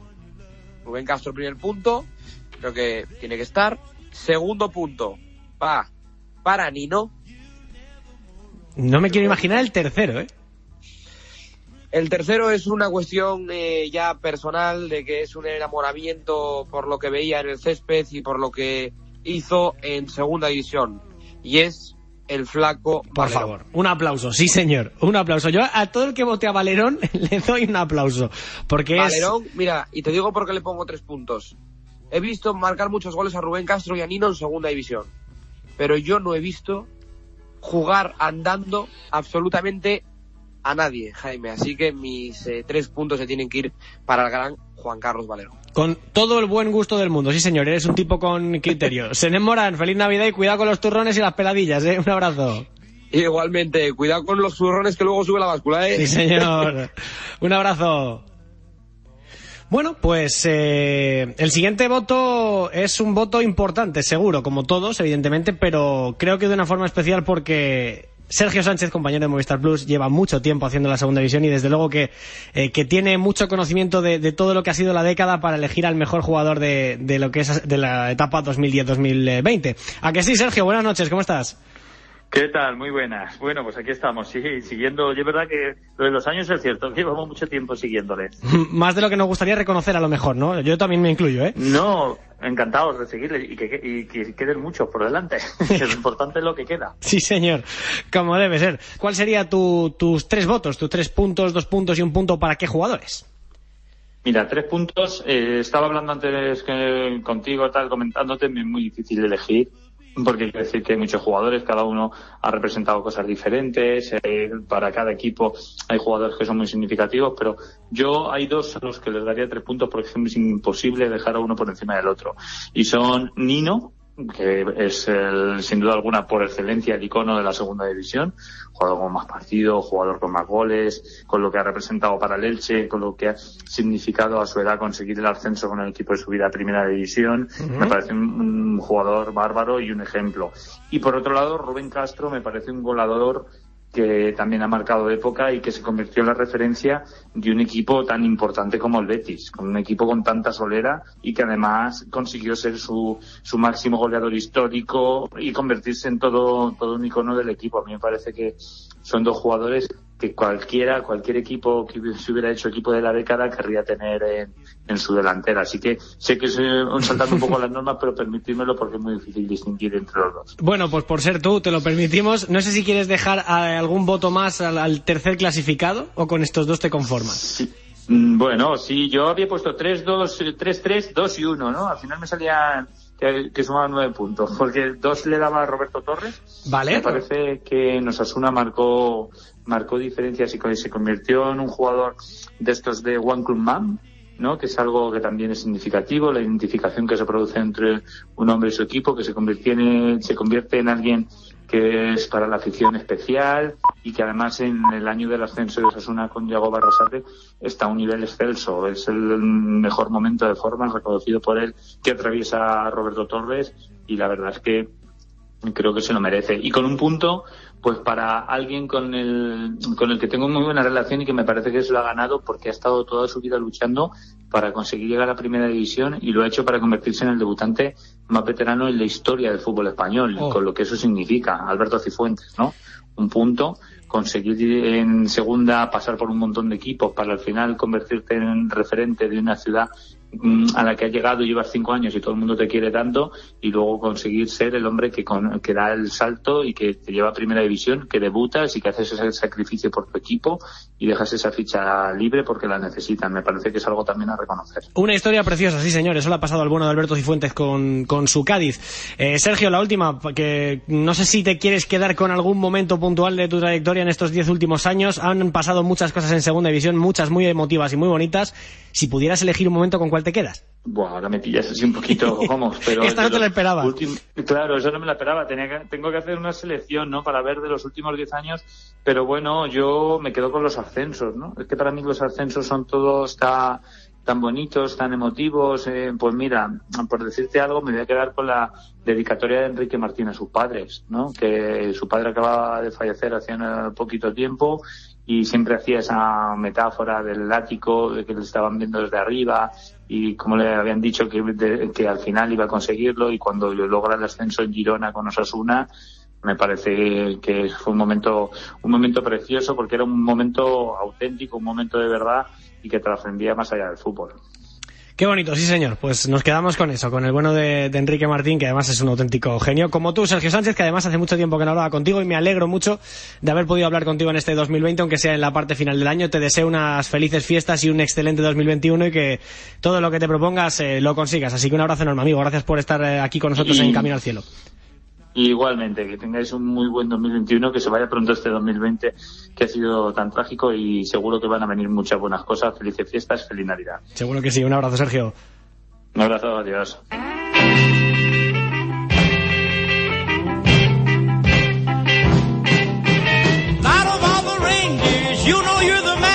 Rubén Castro, primer punto, creo que tiene que estar. Segundo punto, va para Nino. No me quiero imaginar el tercero, ¿eh? El tercero es una cuestión eh, ya personal de que es un enamoramiento por lo que veía en el césped y por lo que hizo en segunda división. Y es el flaco. Por Valerón. favor, un aplauso, sí señor, un aplauso. Yo a todo el que vote a Valerón (laughs) le doy un aplauso, porque Valerón, mira, y te digo por qué le pongo tres puntos. He visto marcar muchos goles a Rubén Castro y a Nino en segunda división. Pero yo no he visto jugar andando absolutamente a nadie, Jaime. Así que mis eh, tres puntos se tienen que ir para el gran Juan Carlos Valerón. es con todo el buen gusto del mundo, sí señor, eres un tipo con criterio. (laughs) Senén Morán, feliz Navidad y cuidado con los turrones y las peladillas, ¿eh? Un abrazo. Igualmente, cuidado con los zurrones que luego sube la báscula, ¿eh? Sí señor, (laughs) un abrazo. Bueno, pues eh, el siguiente voto es un voto importante, seguro, como todos, evidentemente, pero creo que de una forma especial porque Sergio Sánchez, compañero de Movistar Plus, lleva mucho tiempo haciendo la segunda división y desde luego que, eh, que tiene mucho conocimiento de, de todo lo que ha sido la década para elegir al mejor jugador de, de lo que es de la etapa 2010-2020. ¿A que sí, Sergio? Buenas noches, ¿cómo estás? ¿Qué tal? Muy buenas. Bueno, pues aquí estamos, sí, siguiendo. Y es verdad que lo de los años es cierto, que llevamos mucho tiempo siguiéndole. (laughs) Más de lo que nos gustaría reconocer a lo mejor, ¿no? Yo también me incluyo, ¿eh? No, encantados de seguirle y que, y que queden muchos por delante. (laughs) lo importante es lo que queda. Sí, señor, como debe ser. ¿Cuál sería tu, tus tres votos, tus tres puntos, dos puntos y un punto para qué jugadores? Mira, tres puntos. Eh, estaba hablando antes que contigo, tal, comentándote, me es muy difícil de elegir. Porque quiero decir que hay muchos jugadores, cada uno ha representado cosas diferentes, eh, para cada equipo hay jugadores que son muy significativos, pero yo hay dos a los que les daría tres puntos porque es imposible dejar a uno por encima del otro. Y son Nino, que es el, sin duda alguna por excelencia el icono de la segunda división, jugador con más partidos, jugador con más goles, con lo que ha representado para el Elche, con lo que ha significado a su edad conseguir el ascenso con el equipo de subida a primera división. Me parece un, un jugador bárbaro y un ejemplo. Y por otro lado, Rubén Castro me parece un goleador que también ha marcado época y que se convirtió en la referencia de un equipo tan importante como el Betis, con un equipo con tanta solera y que además consiguió ser su, su máximo goleador histórico y convertirse en todo, todo un icono del equipo. A mí me parece que son dos jugadores que cualquiera, cualquier equipo que se hubiera hecho equipo de la década querría tener en, en su delantera. Así que sé que estoy saltando un poco las normas, pero permitírmelo porque es muy difícil distinguir entre los dos. Bueno, pues por ser tú, te lo permitimos. No sé si quieres dejar eh, algún voto más al, al tercer clasificado o con estos dos te conformas. Mm, Bueno, sí, yo había puesto 3, 2, 3, 3, 2 y 1, ¿no? Al final me salían que, que sumaban 9 puntos, porque 2 le daba a Roberto Torres. Vale. Me parece que Nosasuna marcó, marcó diferencias y se convirtió en un jugador de estos de One Club Man, ¿no? Que es algo que también es significativo, la identificación que se produce entre un hombre y su equipo, que se convierte en, se convierte en alguien que es para la afición especial y que además en el año del ascenso de Osasuna con Yago Barrasate está a un nivel excelso. Es el mejor momento de forma reconocido por él que atraviesa Roberto Torres y la verdad es que creo que se lo merece. Y con un punto, pues para alguien con el, con el que tengo muy buena relación y que me parece que se lo ha ganado porque ha estado toda su vida luchando para conseguir llegar a la primera división y lo ha hecho para convertirse en el debutante más veterano en la historia del fútbol español, Oh. con lo que eso significa, Alberto Cifuentes, ¿no? Un punto, conseguir en segunda pasar por un montón de equipos para al final convertirte en referente de una ciudad a la que has llegado y llevas cinco años y todo el mundo te quiere tanto y luego conseguir ser el hombre que, con- que da el salto y que te lleva a primera división, que debutas y que haces ese sacrificio por tu equipo y dejas esa ficha libre porque la necesitan. Me parece que es algo también a reconocer. Una historia preciosa, sí señor, eso ha pasado al bueno de Alberto Cifuentes con, con su Cádiz. Eh, Sergio, la última, que no sé si te quieres quedar con algún momento puntual de tu trayectoria en estos diez últimos años. Han pasado muchas cosas en segunda división, muchas muy emotivas y muy bonitas. Si pudieras elegir un momento, ¿con cuál te quedas? Buah, ahora me pillas así un poquito, (laughs) vamos, pero... Esta no te la esperaba. Claro, eso no me la esperaba. Tenía que, tengo que hacer una selección, ¿no? Para ver de los últimos 10 años. Pero bueno, yo me quedo con los ascensos, ¿no? Es que para mí los ascensos son todos ta- tan bonitos, tan emotivos. eh, pues mira, por decirte algo, me voy a quedar con la dedicatoria de Enrique Martín a sus padres, ¿no? Que su padre acababa de fallecer hace un poquito tiempo y siempre hacía esa metáfora del ático, de que le estaban viendo desde arriba y como le habían dicho que, que al final iba a conseguirlo y cuando logra el ascenso en Girona con Osasuna, me parece que fue un momento, un momento precioso porque era un momento auténtico, un momento de verdad y que trascendía más allá del fútbol. Qué bonito, sí señor. Pues nos quedamos con eso, con el bueno de, de Enrique Martín, que además es un auténtico genio. Como tú, Sergio Sánchez, que además hace mucho tiempo que no hablaba contigo y me alegro mucho de haber podido hablar contigo en este 2020, aunque sea en la parte final del año. Te deseo unas felices fiestas y un excelente 2021 y que todo lo que te propongas eh, lo consigas. Así que un abrazo enorme, amigo. Gracias por estar eh, aquí con nosotros en Camino al Cielo. Y igualmente, que tengáis un muy buen 2021, que se vaya pronto este 2020 que ha sido tan trágico y seguro que van a venir muchas buenas cosas. Felices fiestas, feliz Navidad. Seguro que sí. Un abrazo, Sergio. Un abrazo, adiós. You know you're the.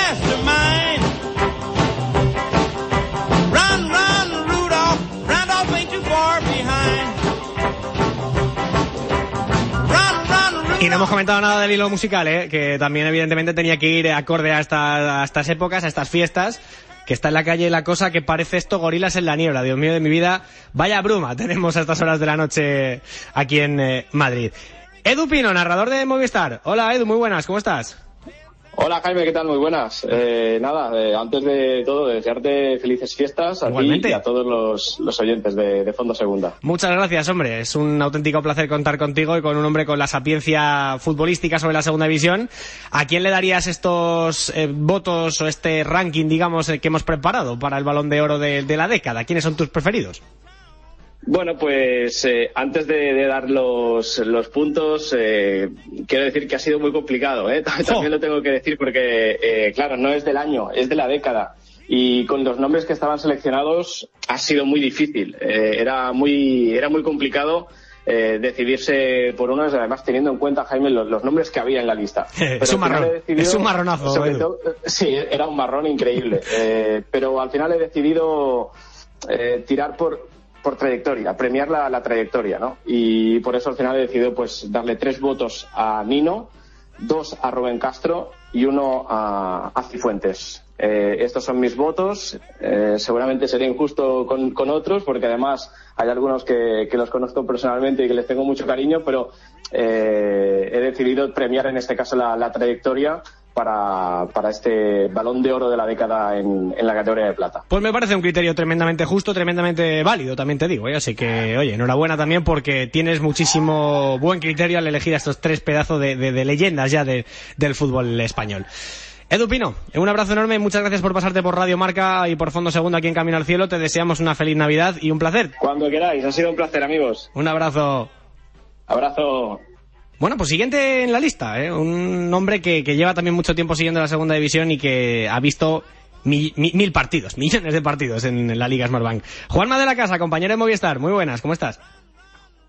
Y no hemos comentado nada del hilo musical, ¿eh? que también evidentemente tenía que ir acorde a, esta- a estas épocas, a estas fiestas, que está en la calle la cosa que parece esto gorilas en la niebla. Dios mío de mi vida, vaya bruma tenemos a estas horas de la noche aquí en eh, Madrid. Edu Pino, narrador de Movistar. Hola Edu, muy buenas, ¿cómo estás? Hola Jaime, ¿qué tal? Muy buenas. Eh, nada, eh, antes de todo, desearte felices fiestas a ti Igualmente. y a todos los, los oyentes de, de Fondo Segunda. Muchas gracias, hombre. Es un auténtico placer contar contigo y con un hombre con la sapiencia futbolística sobre la segunda división. ¿A quién le darías estos eh, votos o este ranking, digamos, eh, que hemos preparado para el balón de oro de, de la década? ¿Quiénes son tus preferidos? Bueno, pues eh, antes de, de dar los, los puntos, eh, quiero decir que ha sido muy complicado. ¿eh? (laughs) También lo tengo que decir porque, eh, claro, no es del año, es de la década. Y con los nombres que estaban seleccionados ha sido muy difícil. Eh, era, muy, era muy complicado eh, decidirse por unos, además teniendo en cuenta, Jaime, los, los nombres que había en la lista. (laughs) Pero Es un marrón, decidido- es un marronazo, todo- (laughs) sí, era un marrón increíble. Eh, pero al final he decidido eh, tirar por, por trayectoria, premiar la, la trayectoria, ¿no? Y por eso al final he decidido pues darle tres votos a Nino, dos a Rubén Castro y uno a, a Cifuentes. Eh, estos son mis votos. Eh, seguramente seré injusto con, con otros, porque además hay algunos que, que los conozco personalmente y que les tengo mucho cariño, pero eh, he decidido premiar en este caso la, la trayectoria para, para este balón de oro de la década en, en la categoría de plata. Pues me parece un criterio tremendamente justo, tremendamente válido, también te digo. ¿eh? Así que, oye, enhorabuena también porque tienes muchísimo buen criterio al elegir a estos tres pedazos de, de- de leyendas ya de- del fútbol español. Edu Pino, un abrazo enorme, muchas gracias por pasarte por Radio Marca y por Fondo Segundo aquí en Camino al Cielo. Te deseamos una feliz Navidad y un placer. Cuando queráis, ha sido un placer, amigos. Un abrazo. Abrazo. Bueno, pues siguiente en la lista, ¿eh? un hombre que, que lleva también mucho tiempo siguiendo la segunda división y que ha visto mi- mi- mil partidos, (laughs) millones de partidos en, la Liga Smartbank. Juanma de la Casa, compañero de Movistar, muy buenas, ¿cómo estás?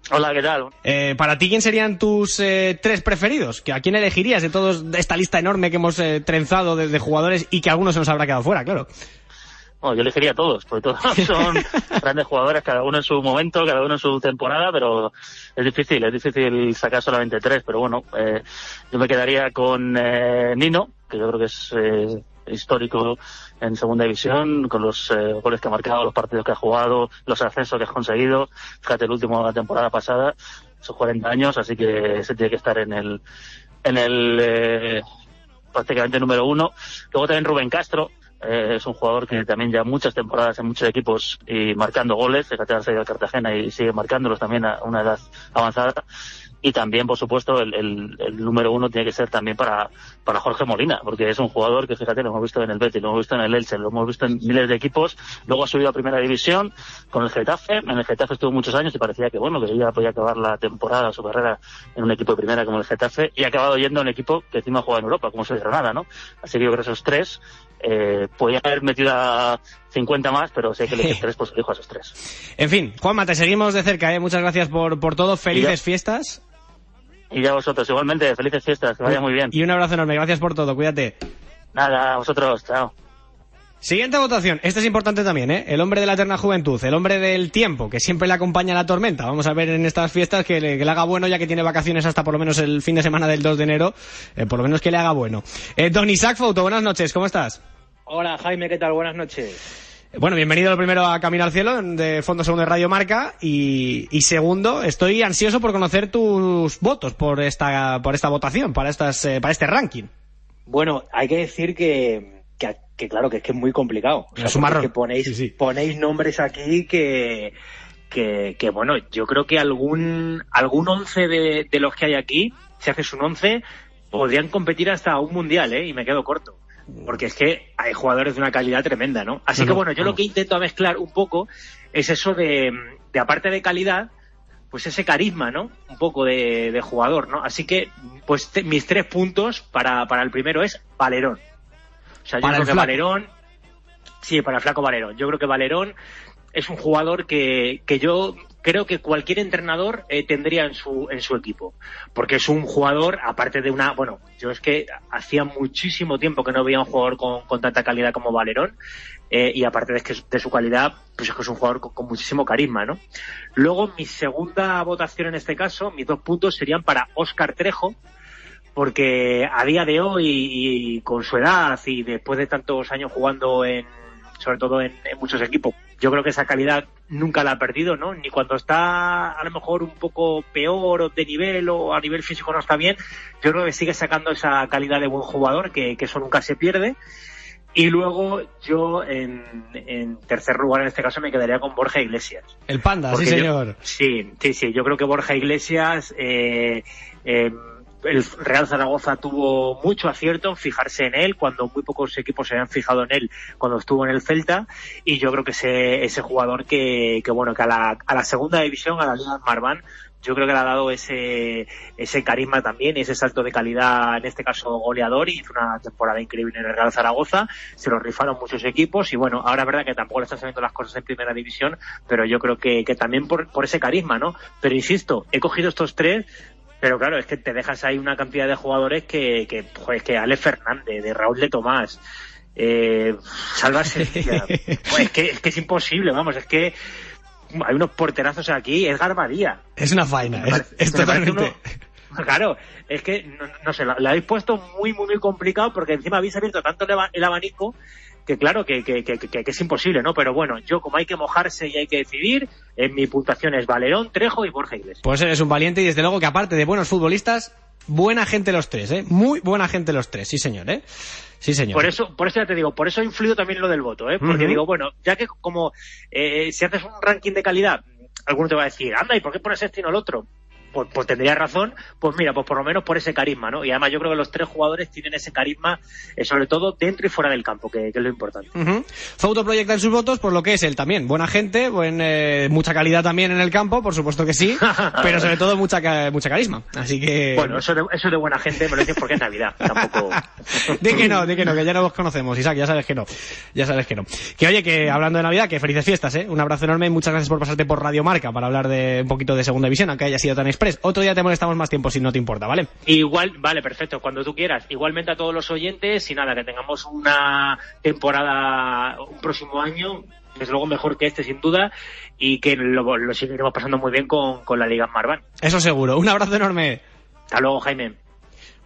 Hola, ¿qué tal? Eh, para ti, ¿quién serían tus eh, tres preferidos? ¿Que ¿A quién elegirías de todos de esta lista enorme que hemos eh, trenzado de, de jugadores y que algunos se nos habrá quedado fuera, claro? Bueno, yo elegiría a todos, porque todos (laughs) son grandes jugadores, cada uno en su momento, cada uno en su temporada, pero es difícil, es difícil sacar solamente tres, pero bueno, eh, yo me quedaría con eh, Nino, que yo creo que es eh, histórico en segunda división, con los eh, goles que ha marcado, los partidos que ha jugado, los ascensos que ha conseguido, fíjate el último de la temporada pasada, esos 40 años, así que se tiene que estar en el, en el, eh, prácticamente número uno. Luego también Rubén Castro, eh, es un jugador que también ya muchas temporadas en muchos equipos y marcando goles, fíjate ha salido de Cartagena y sigue marcándolos también a una edad avanzada. Y también, por supuesto, el, el- el número uno tiene que ser también para, para Jorge Molina, porque es un jugador que, fíjate, lo hemos visto en el Betis, lo hemos visto en el Elche, lo hemos visto en miles de equipos, luego ha subido a primera división con el Getafe, en el Getafe estuvo muchos años y parecía que, bueno, que ya podía acabar la temporada, su carrera en un equipo de primera como el Getafe, y ha acabado yendo a un equipo que encima juega en Europa, como es el Granada, ¿no? Así que yo creo que esos tres, eh, podía haber metido a 50 más, pero hay que elegir (laughs) tres, pues elijo a esos tres. En fin, Juanma, te seguimos de cerca, ¿eh? Muchas gracias por, por todo, felices fiestas. Y ya vosotros, igualmente, felices fiestas, que vaya muy bien. Y un abrazo enorme, gracias por todo, cuídate. Nada, a vosotros, chao. Siguiente votación. Este es importante también, ¿eh? El hombre de la eterna juventud, el hombre del tiempo, que siempre le acompaña la tormenta. Vamos a ver en estas fiestas que le, que le haga bueno, ya que tiene vacaciones hasta por lo menos el fin de semana del 2 de enero. eh, por lo menos que le haga bueno. Eh, Don Isaac Fouto, buenas noches, ¿cómo estás? Hola Jaime, ¿qué tal? Buenas noches. Bueno, bienvenido lo primero a Camino al Cielo, de Fondo Segundo de Radio Marca. Y, y segundo, estoy ansioso por conocer tus votos por esta, por esta votación, para, estas, eh, para este ranking. Bueno, hay que decir que, que, que claro, que es que es muy complicado. O sea, Es marrón. ponéis, ponéis nombres aquí que, que, que, bueno, yo creo que algún, algún once de, de los que hay aquí, si haces un once, podrían competir hasta un mundial, ¿eh? Y me quedo corto. Porque es que hay jugadores de una calidad tremenda, ¿no? Así No, que no, bueno, yo lo que intento mezclar un poco es eso de, de aparte de calidad, pues ese carisma, ¿no? Un poco de, de jugador, ¿no? Así que, pues te- mis tres puntos para, para el primero es Valerón. O sea, yo Para creo que. Valerón, sí, para el flaco Valerón. Yo creo que Valerón es un jugador que, que yo creo que cualquier entrenador eh, tendría en su, en su equipo. Porque es un jugador, aparte de una, bueno, yo es que hacía muchísimo tiempo que no veía un jugador con, con tanta calidad como Valerón. eh, y aparte de, que, de su calidad, pues es que es un jugador con, con muchísimo carisma, ¿no? Luego, mi segunda votación en este caso, mis dos puntos serían para Óscar Trejo, porque a día de hoy y con su edad y después de tantos años jugando en sobre todo en, en muchos equipos yo creo que esa calidad nunca la ha perdido no ni cuando está a lo mejor un poco peor o de nivel o a nivel físico no está bien yo creo que sigue sacando esa calidad de buen jugador que, que eso nunca se pierde y luego yo en, en tercer lugar en este caso me quedaría con Borja Iglesias El panda, sí yo- señor. sí, sí, sí. Yo creo que Borja Iglesias, eh, eh, el Real Zaragoza tuvo mucho acierto en fijarse en él cuando muy pocos equipos se habían fijado en él cuando estuvo en el Celta y yo creo que ese, ese jugador que, que bueno, que a la, a la segunda división, a la Liga Marván, yo creo que le ha dado ese, ese carisma también, ese salto de calidad, en este caso goleador, y hizo una temporada increíble en el Real Zaragoza, se lo rifaron muchos equipos, y bueno, ahora es verdad que tampoco le están saliendo las cosas en primera división, pero yo creo que, que también por, por ese carisma, ¿no? Pero insisto, he cogido estos tres, pero claro, es que te dejas ahí una cantidad de jugadores que, que, joder, que Ale Fernández, de Raúl de Tomás, eh, Salva Sevilla, pues (laughs) es que, es que es imposible, vamos, es que hay unos porterazos aquí, Edgar Badía, Es una faena, es, es totalmente... Claro, es que, no, no sé, la, la habéis puesto muy, muy, muy complicado porque encima habéis abierto tanto el abanico que claro, que, que, que, es imposible, ¿no? Pero bueno, yo como hay que mojarse y hay que decidir, en mi puntuación es Valerón, Trejo y Borja Iglesias. Pues eres un valiente y desde luego que aparte de buenos futbolistas, buena gente los tres, ¿eh? Muy buena gente los tres, sí señor, ¿eh? Sí señor. Por eso, por eso ya te digo, por eso ha influido también lo del voto, ¿eh? Porque digo, bueno, ya que como eh, si haces un ranking de calidad, alguno te va a decir, anda, ¿y por qué pones este y no el otro? Pues, pues tendría razón, pues mira, pues por lo menos por ese carisma, ¿no? Y además yo creo que los tres jugadores tienen ese carisma, eh, sobre todo dentro y fuera del campo, que, que es lo importante. Fauto proyecta en sus votos por lo que es él también. Buena gente, buen, eh, mucha calidad también en el campo, por supuesto que sí, (laughs) pero sobre todo mucha, mucha carisma. Así que... Bueno, eso de, eso de buena gente me lo dices porque es Navidad, tampoco... (laughs) Di que no, di que no, que ya nos conocemos, Isaac, ya sabes que no. Ya sabes que no. Que oye, que hablando de Navidad, que felices fiestas, ¿eh? Un abrazo enorme y muchas gracias por pasarte por Radio Marca para hablar de un poquito de segunda división, aunque haya sido tan express. Otro día te molestamos más tiempo si no te importa, ¿vale? Igual, vale, perfecto, cuando tú quieras. Igualmente a todos los oyentes y nada, que tengamos una temporada un próximo año, desde luego mejor que este sin duda, y que lo, lo seguiremos pasando muy bien con, con la Liga Marvan. Eso seguro. Un abrazo enorme. Hasta luego, Jaime.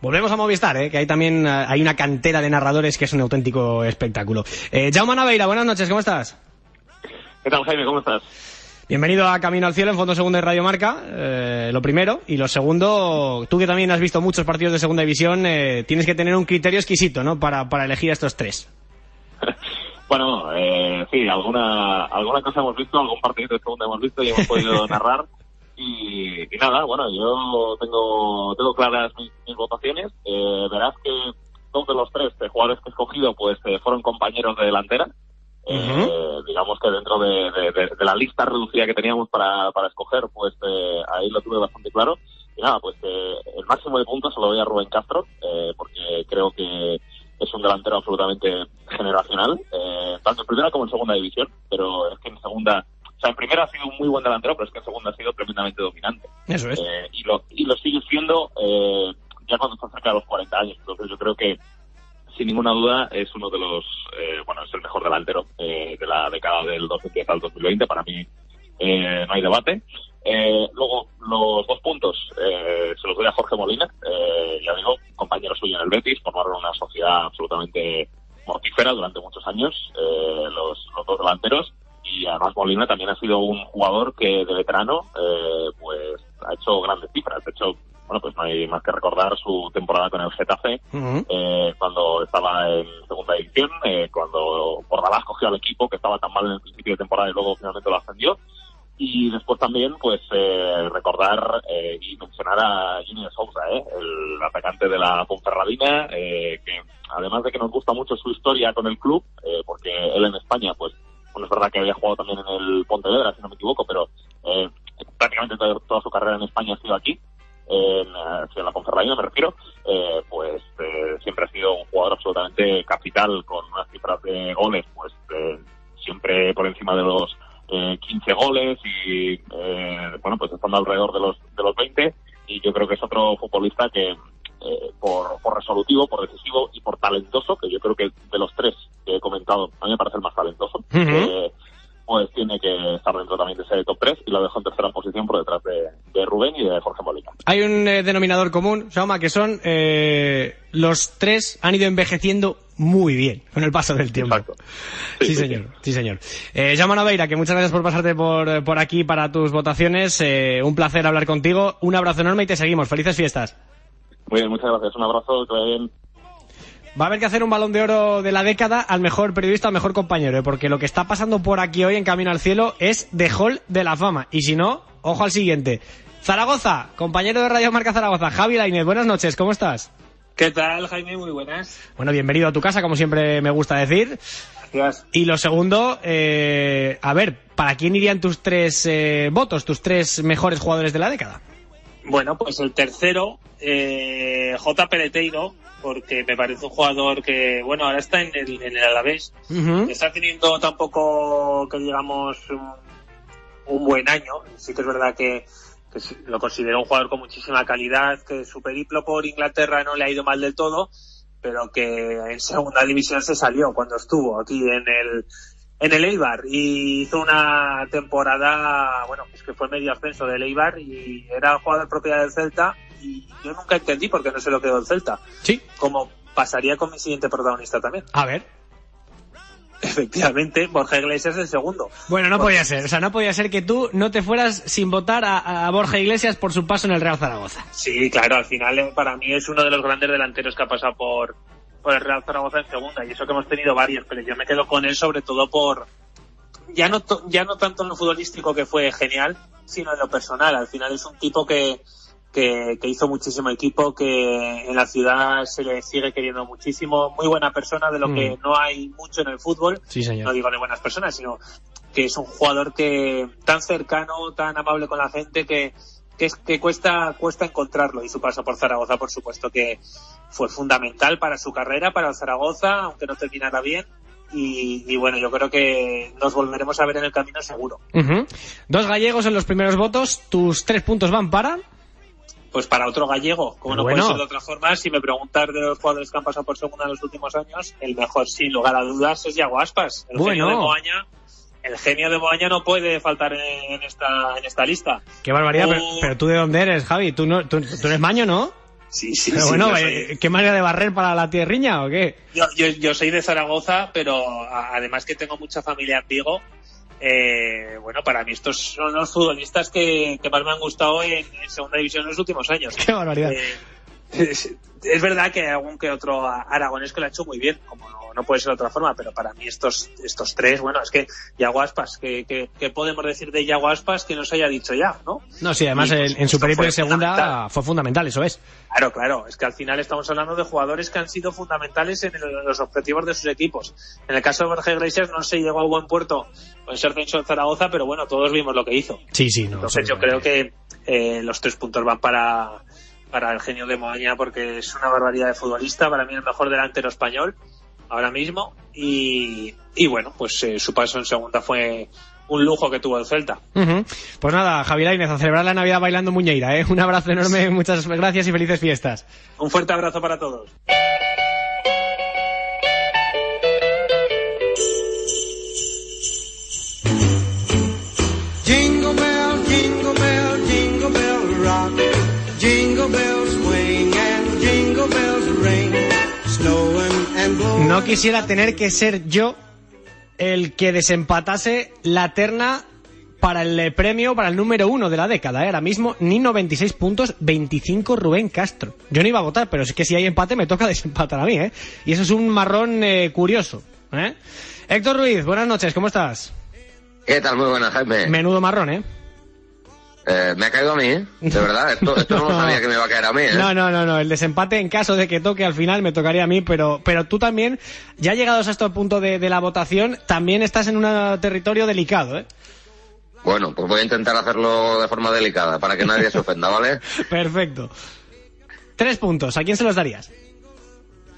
Volvemos a Movistar, ¿eh? que ahí también eh, hay una cantera de narradores que es un auténtico espectáculo. Eh, Jaume Naveira, buenas noches, ¿cómo estás? ¿Qué tal, Jaime? ¿Cómo estás? Bienvenido a Camino al Cielo en Fondo Segundo de Radio Marca, eh, lo primero. Y lo segundo, tú que también has visto muchos partidos de Segunda División, eh, tienes que tener un criterio exquisito, ¿no? Para, para elegir a estos tres. (laughs) Bueno, eh, sí, alguna, alguna cosa hemos visto, algún partido de segunda hemos visto y hemos podido (laughs) narrar. Y, y nada, bueno, yo tengo, tengo claras mis, mis votaciones. Eh, verás que dos de los tres jugadores que he escogido pues eh, fueron compañeros de delantera. Eh, digamos que dentro de, de- de- de la lista reducida que teníamos para, para escoger, pues eh, ahí lo tuve bastante claro. Y nada, pues eh, el máximo de puntos se lo doy a Rubén Castro, eh, porque creo que es un delantero absolutamente generacional, eh, tanto en primera como en segunda división, pero es que en segunda, o sea, en primera ha sido un muy buen delantero, pero es que en segunda ha sido tremendamente dominante. Eso es. Y, lo, y lo sigue siendo eh, ya cuando está cerca de los 40 años. Entonces yo creo que sin ninguna duda es uno de los, eh, bueno, es el mejor delantero eh, de la década del 2010 al 2020. Para mí eh, no hay debate. Eh, luego, los dos puntos eh, se los doy a Jorge Molina, eh, ya digo, compañero suyo en el Betis, formaron una sociedad absolutamente mortífera durante muchos años, los, los dos delanteros, y además Molina también ha sido un jugador que de veterano, pues ha hecho grandes cifras, de hecho, bueno, pues no hay más que recordar su temporada con el Getafe, eh, cuando estaba en segunda división, eh, cuando Bordalás cogió al equipo que estaba tan mal en el principio de temporada y luego finalmente lo ascendió. Y después también, pues, eh, recordar eh, y mencionar a Junior Sousa, ¿eh? el atacante de la Ponferradina, eh, que además de que nos gusta mucho su historia con el club, eh, porque él en España, pues, bueno, es verdad que había jugado también en el Pontevedra, si no me equivoco, pero prácticamente toda, toda su carrera en España ha sido aquí, en, eh, en la Ponferradina me refiero, eh, pues eh, siempre ha sido un jugador absolutamente capital, con unas cifras de goles, pues, eh, siempre por encima de los eh, 15 goles y eh, bueno pues estando alrededor de los de los 20 y yo creo que es otro futbolista que eh, por, por resolutivo, por decisivo y por talentoso, que yo creo que de los tres que he comentado, a mí me parece el más talentoso, eh, pues tiene que estar dentro también de ese top 3 y lo dejo en tercera posición por detrás de, de Rubén y de Jorge Molina. Hay un eh, denominador común, Sauma, que son eh, los tres han ido envejeciendo muy bien con el paso del tiempo. Sí, señor, sí, señor. Eh, Jaume Naveira, que muchas gracias por pasarte por, eh, por aquí para tus votaciones. Eh, un placer hablar contigo. Un abrazo enorme y te seguimos. Felices fiestas. Muy bien, muchas gracias. Un abrazo, que vaya bien. Va a haber que hacer un balón de oro de la década al mejor periodista, al mejor compañero, ¿eh? porque lo que está pasando por aquí hoy en Camino al Cielo es de Hall de la Fama. Y si no, ojo al siguiente. Zaragoza, compañero de Radio Marca Zaragoza, Javi Lainez, buenas noches, ¿cómo estás? ¿Qué tal, Jaime? Muy buenas. Bueno, bienvenido a tu casa, como siempre me gusta decir. Gracias. Y lo segundo, eh, a ver, ¿para quién irían tus tres eh, votos, tus tres mejores jugadores de la década? Bueno, pues el tercero, eh, J. Peleteiro, porque me parece un jugador que, bueno, ahora está en el, en el Alavés. Está teniendo tampoco, que digamos, un, un buen año. Sí que es verdad que, que lo considero un jugador con muchísima calidad, que su periplo por Inglaterra no le ha ido mal del todo, pero que en segunda división se salió cuando estuvo aquí en el en el Eibar y hizo una temporada, bueno, pues que fue medio ascenso del Eibar y era jugador propiedad del Celta y yo nunca entendí por qué no se lo quedó el Celta. Sí. Como pasaría con mi siguiente protagonista también. A ver. efectivamente, Borja Iglesias el segundo. Bueno, no Porque- podía ser. O sea, no podía ser que tú no te fueras sin votar a, a Borja Iglesias por su paso en el Real Zaragoza. Sí, claro, al final eh, para mí es uno de los grandes delanteros que ha pasado por, por el Real Zaragoza en segunda y eso que hemos tenido varios, pero yo me quedo con él sobre todo por ya no to- ya no tanto en lo futbolístico que fue genial, sino en lo personal. Al final es un tipo que que, que hizo muchísimo equipo, que en la ciudad se le sigue queriendo muchísimo, muy buena persona, de lo Mm. que no hay mucho en el fútbol. Sí, señor. No digo de buenas personas, sino que es un jugador que tan cercano, tan amable con la gente que que es que cuesta cuesta encontrarlo y su paso por Zaragoza por supuesto que fue fundamental para su carrera para el Zaragoza aunque no terminara bien y, y bueno yo creo que nos volveremos a ver en el camino seguro. Dos gallegos en los primeros votos. Tus tres puntos van para. Pues para otro gallego como no puede ser de otra forma si me preguntas de los jugadores que han pasado por segunda en los últimos años el mejor sin lugar a dudas es Yago Aspas el genio de Moaña el genio de Moaña no puede faltar en, esta en esta lista Qué barbaridad. Pero, pero tú de dónde eres, Javi? Tú, no, tú, tú eres maño, ¿no? sí sí Pero sí, bueno, yo soy- eh, ¿qué manera de barrer para la tierriña o qué? Yo, yo, yo soy de Zaragoza, pero además que tengo mucha familia en Vigo, eh, bueno, para mí estos son los futbolistas que, que más me han gustado en, en segunda división en los últimos años. (laughs) Qué barbaridad. Eh, es, es verdad que hay algún que otro aragonés que lo ha hecho muy bien, como no, puede ser de otra forma, pero para mí estos estos tres, bueno, es que Yaguaspas, que, que, que podemos decir de Yaguaspas que no se haya dicho ya, ¿no? No, sí, además Y, en, en su periplo de segunda fundamental. fue fundamental, eso es. Claro, claro. Es que al final estamos hablando de jugadores que han sido fundamentales en el- los objetivos de sus equipos. En el caso de Borja Iglesias no se llegó a buen puerto con ser censo en Zaragoza, pero bueno, todos vimos lo que hizo. Sí, sí, no. Entonces yo creo que eh, los tres puntos van para, para el genio de Moaña porque es una barbaridad de futbolista, para mí el mejor delantero español ahora mismo y, y bueno, pues eh, su paso en segunda fue un lujo que tuvo el Celta. Ujú. Pues nada, Javi Lainez, a celebrar la Navidad bailando Muñeira, ¿eh? Un abrazo enorme, muchas gracias y felices fiestas. Un fuerte abrazo para todos. No quisiera tener que ser yo el que desempatase la terna para el eh, premio, para el número uno de la década. ¿eh? Ahora mismo, Nino 26 puntos, 25 Rubén Castro. Yo no iba a votar, pero es que si hay empate me toca (laughs) desempatar a mí, ¿eh? Y eso es un marrón eh, curioso, ¿eh? Héctor Ruiz, buenas noches, ¿cómo estás? ¿Qué tal? Muy buenas, Jaime. Menudo marrón, ¿eh? Eh, me ha caído a mí, ¿eh? De verdad, esto, esto no (laughs) sabía que me iba a caer a mí, ¿eh? No, no, no, no. El desempate en caso de que toque al final me tocaría a mí, pero, pero tú también, ya llegados a este punto de, de la votación, también estás en un territorio delicado, ¿eh? Bueno, pues voy a intentar hacerlo de forma delicada, para que nadie se ofenda, ¿vale? (laughs) Perfecto. Tres puntos. ¿A quién se los darías?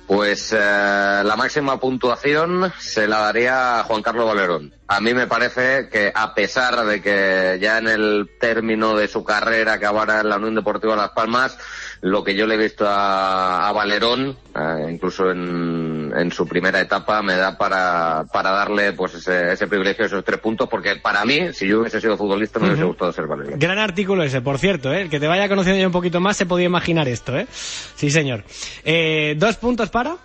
Pues eh, la máxima puntuación se la daría a Juan Carlos Valerón. A mí me parece que a pesar de que ya en el término de su carrera acabara en la Unión Deportiva Las Palmas, lo que yo le he visto a, a Valerón, eh, incluso en, en su primera etapa, me da para, para darle pues ese, ese privilegio, esos tres puntos, porque para mí, si yo hubiese sido futbolista, me hubiese gustado ser Valerón. Gran artículo ese, por cierto, ¿eh? El que te vaya conociendo ya un poquito más se podía imaginar esto, ¿eh? Sí, señor. Eh, ¿Dos puntos para?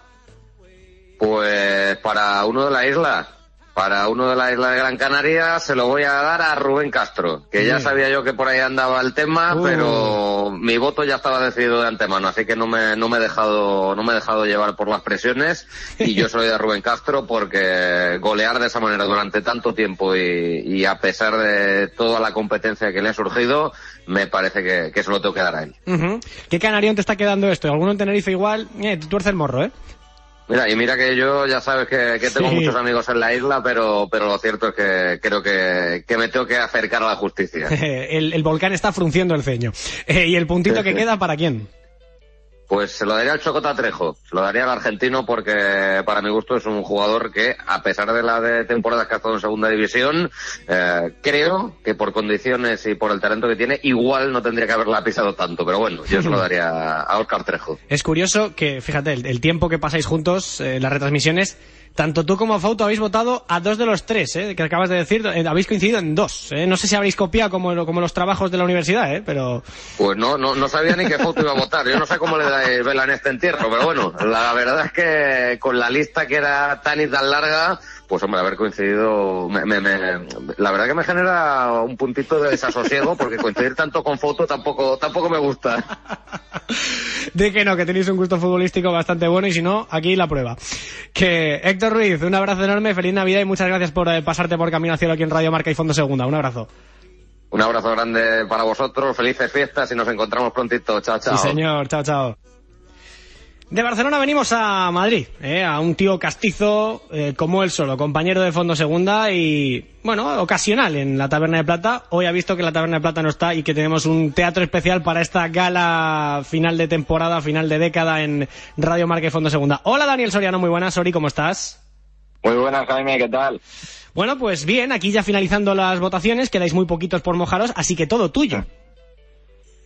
Pues para uno de la isla, para uno de la isla de Gran Canaria, se lo voy a dar a Rubén Castro, que ya sabía yo que por ahí andaba el tema, Uh. pero mi voto ya estaba decidido de antemano, así que no me, no me he dejado, no me he dejado llevar por las presiones, y yo soy de Rubén Castro porque golear de esa manera durante tanto tiempo y, y a pesar de toda la competencia que le ha surgido, me parece que, que se lo tengo que dar a él. ¿Qué canarión te está quedando esto? ¿Alguno en Tenerife igual? Eh, te tuerce el morro, ¿eh? Mira, y mira que yo ya sabes que, que tengo Sí. muchos amigos en la isla, pero, pero lo cierto es que creo que, que me tengo que acercar a la justicia. (laughs) el, el volcán está frunciendo el ceño. Eh, ¿Y el puntito que queda para quién? Pues se lo daría al Chocota Trejo, se lo daría al argentino porque para mi gusto es un jugador que, a pesar de la de temporadas que ha estado en segunda división, eh, creo que por condiciones y por el talento que tiene, igual no tendría que haberla pisado tanto, pero bueno, yo se lo daría a Oscar Trejo. Es curioso que, fíjate, el, el tiempo que pasáis juntos, eh, las retransmisiones, tanto tú como Fauto habéis votado a dos de los tres, ¿eh? Que acabas de decir, eh, habéis coincidido en dos. ¿eh? No sé si habréis copiado como, los trabajos de la universidad, ¿eh? Pero... Pues no, no, sabía ni qué foto iba a votar. Yo no sé cómo le dais vela en este entierro, pero bueno, la verdad es que con la lista que era tan y tan larga, pues hombre, haber coincidido, me- me- me- la verdad que me genera un puntito de desasosiego porque coincidir tanto con foto tampoco, tampoco me gusta. (laughs) De que no, que tenéis un gusto futbolístico bastante bueno y si no, aquí la prueba. Que Héctor Ruiz, un abrazo enorme, feliz Navidad y muchas gracias por eh, pasarte por Camino al Cielo aquí en Radio Marca y Fondo Segunda. Un abrazo. Un abrazo grande para vosotros, felices fiestas y nos encontramos prontito. Chao, chao. Sí, señor. Chao, chao. De Barcelona venimos a Madrid, eh, a un tío castizo eh, como él solo, compañero de Fondo Segunda y, bueno, ocasional en la Taberna de Plata. Hoy ha visto que la Taberna de Plata no está y que tenemos un teatro especial para esta gala final de temporada, final de década en Radio Marca y Fondo Segunda. Hola Daniel Soriano, muy buenas. Sori, ¿cómo estás? Muy buenas, Jaime, ¿qué tal? Bueno, pues bien, aquí ya finalizando las votaciones, quedáis muy poquitos por mojaros, así que todo tuyo. (laughs)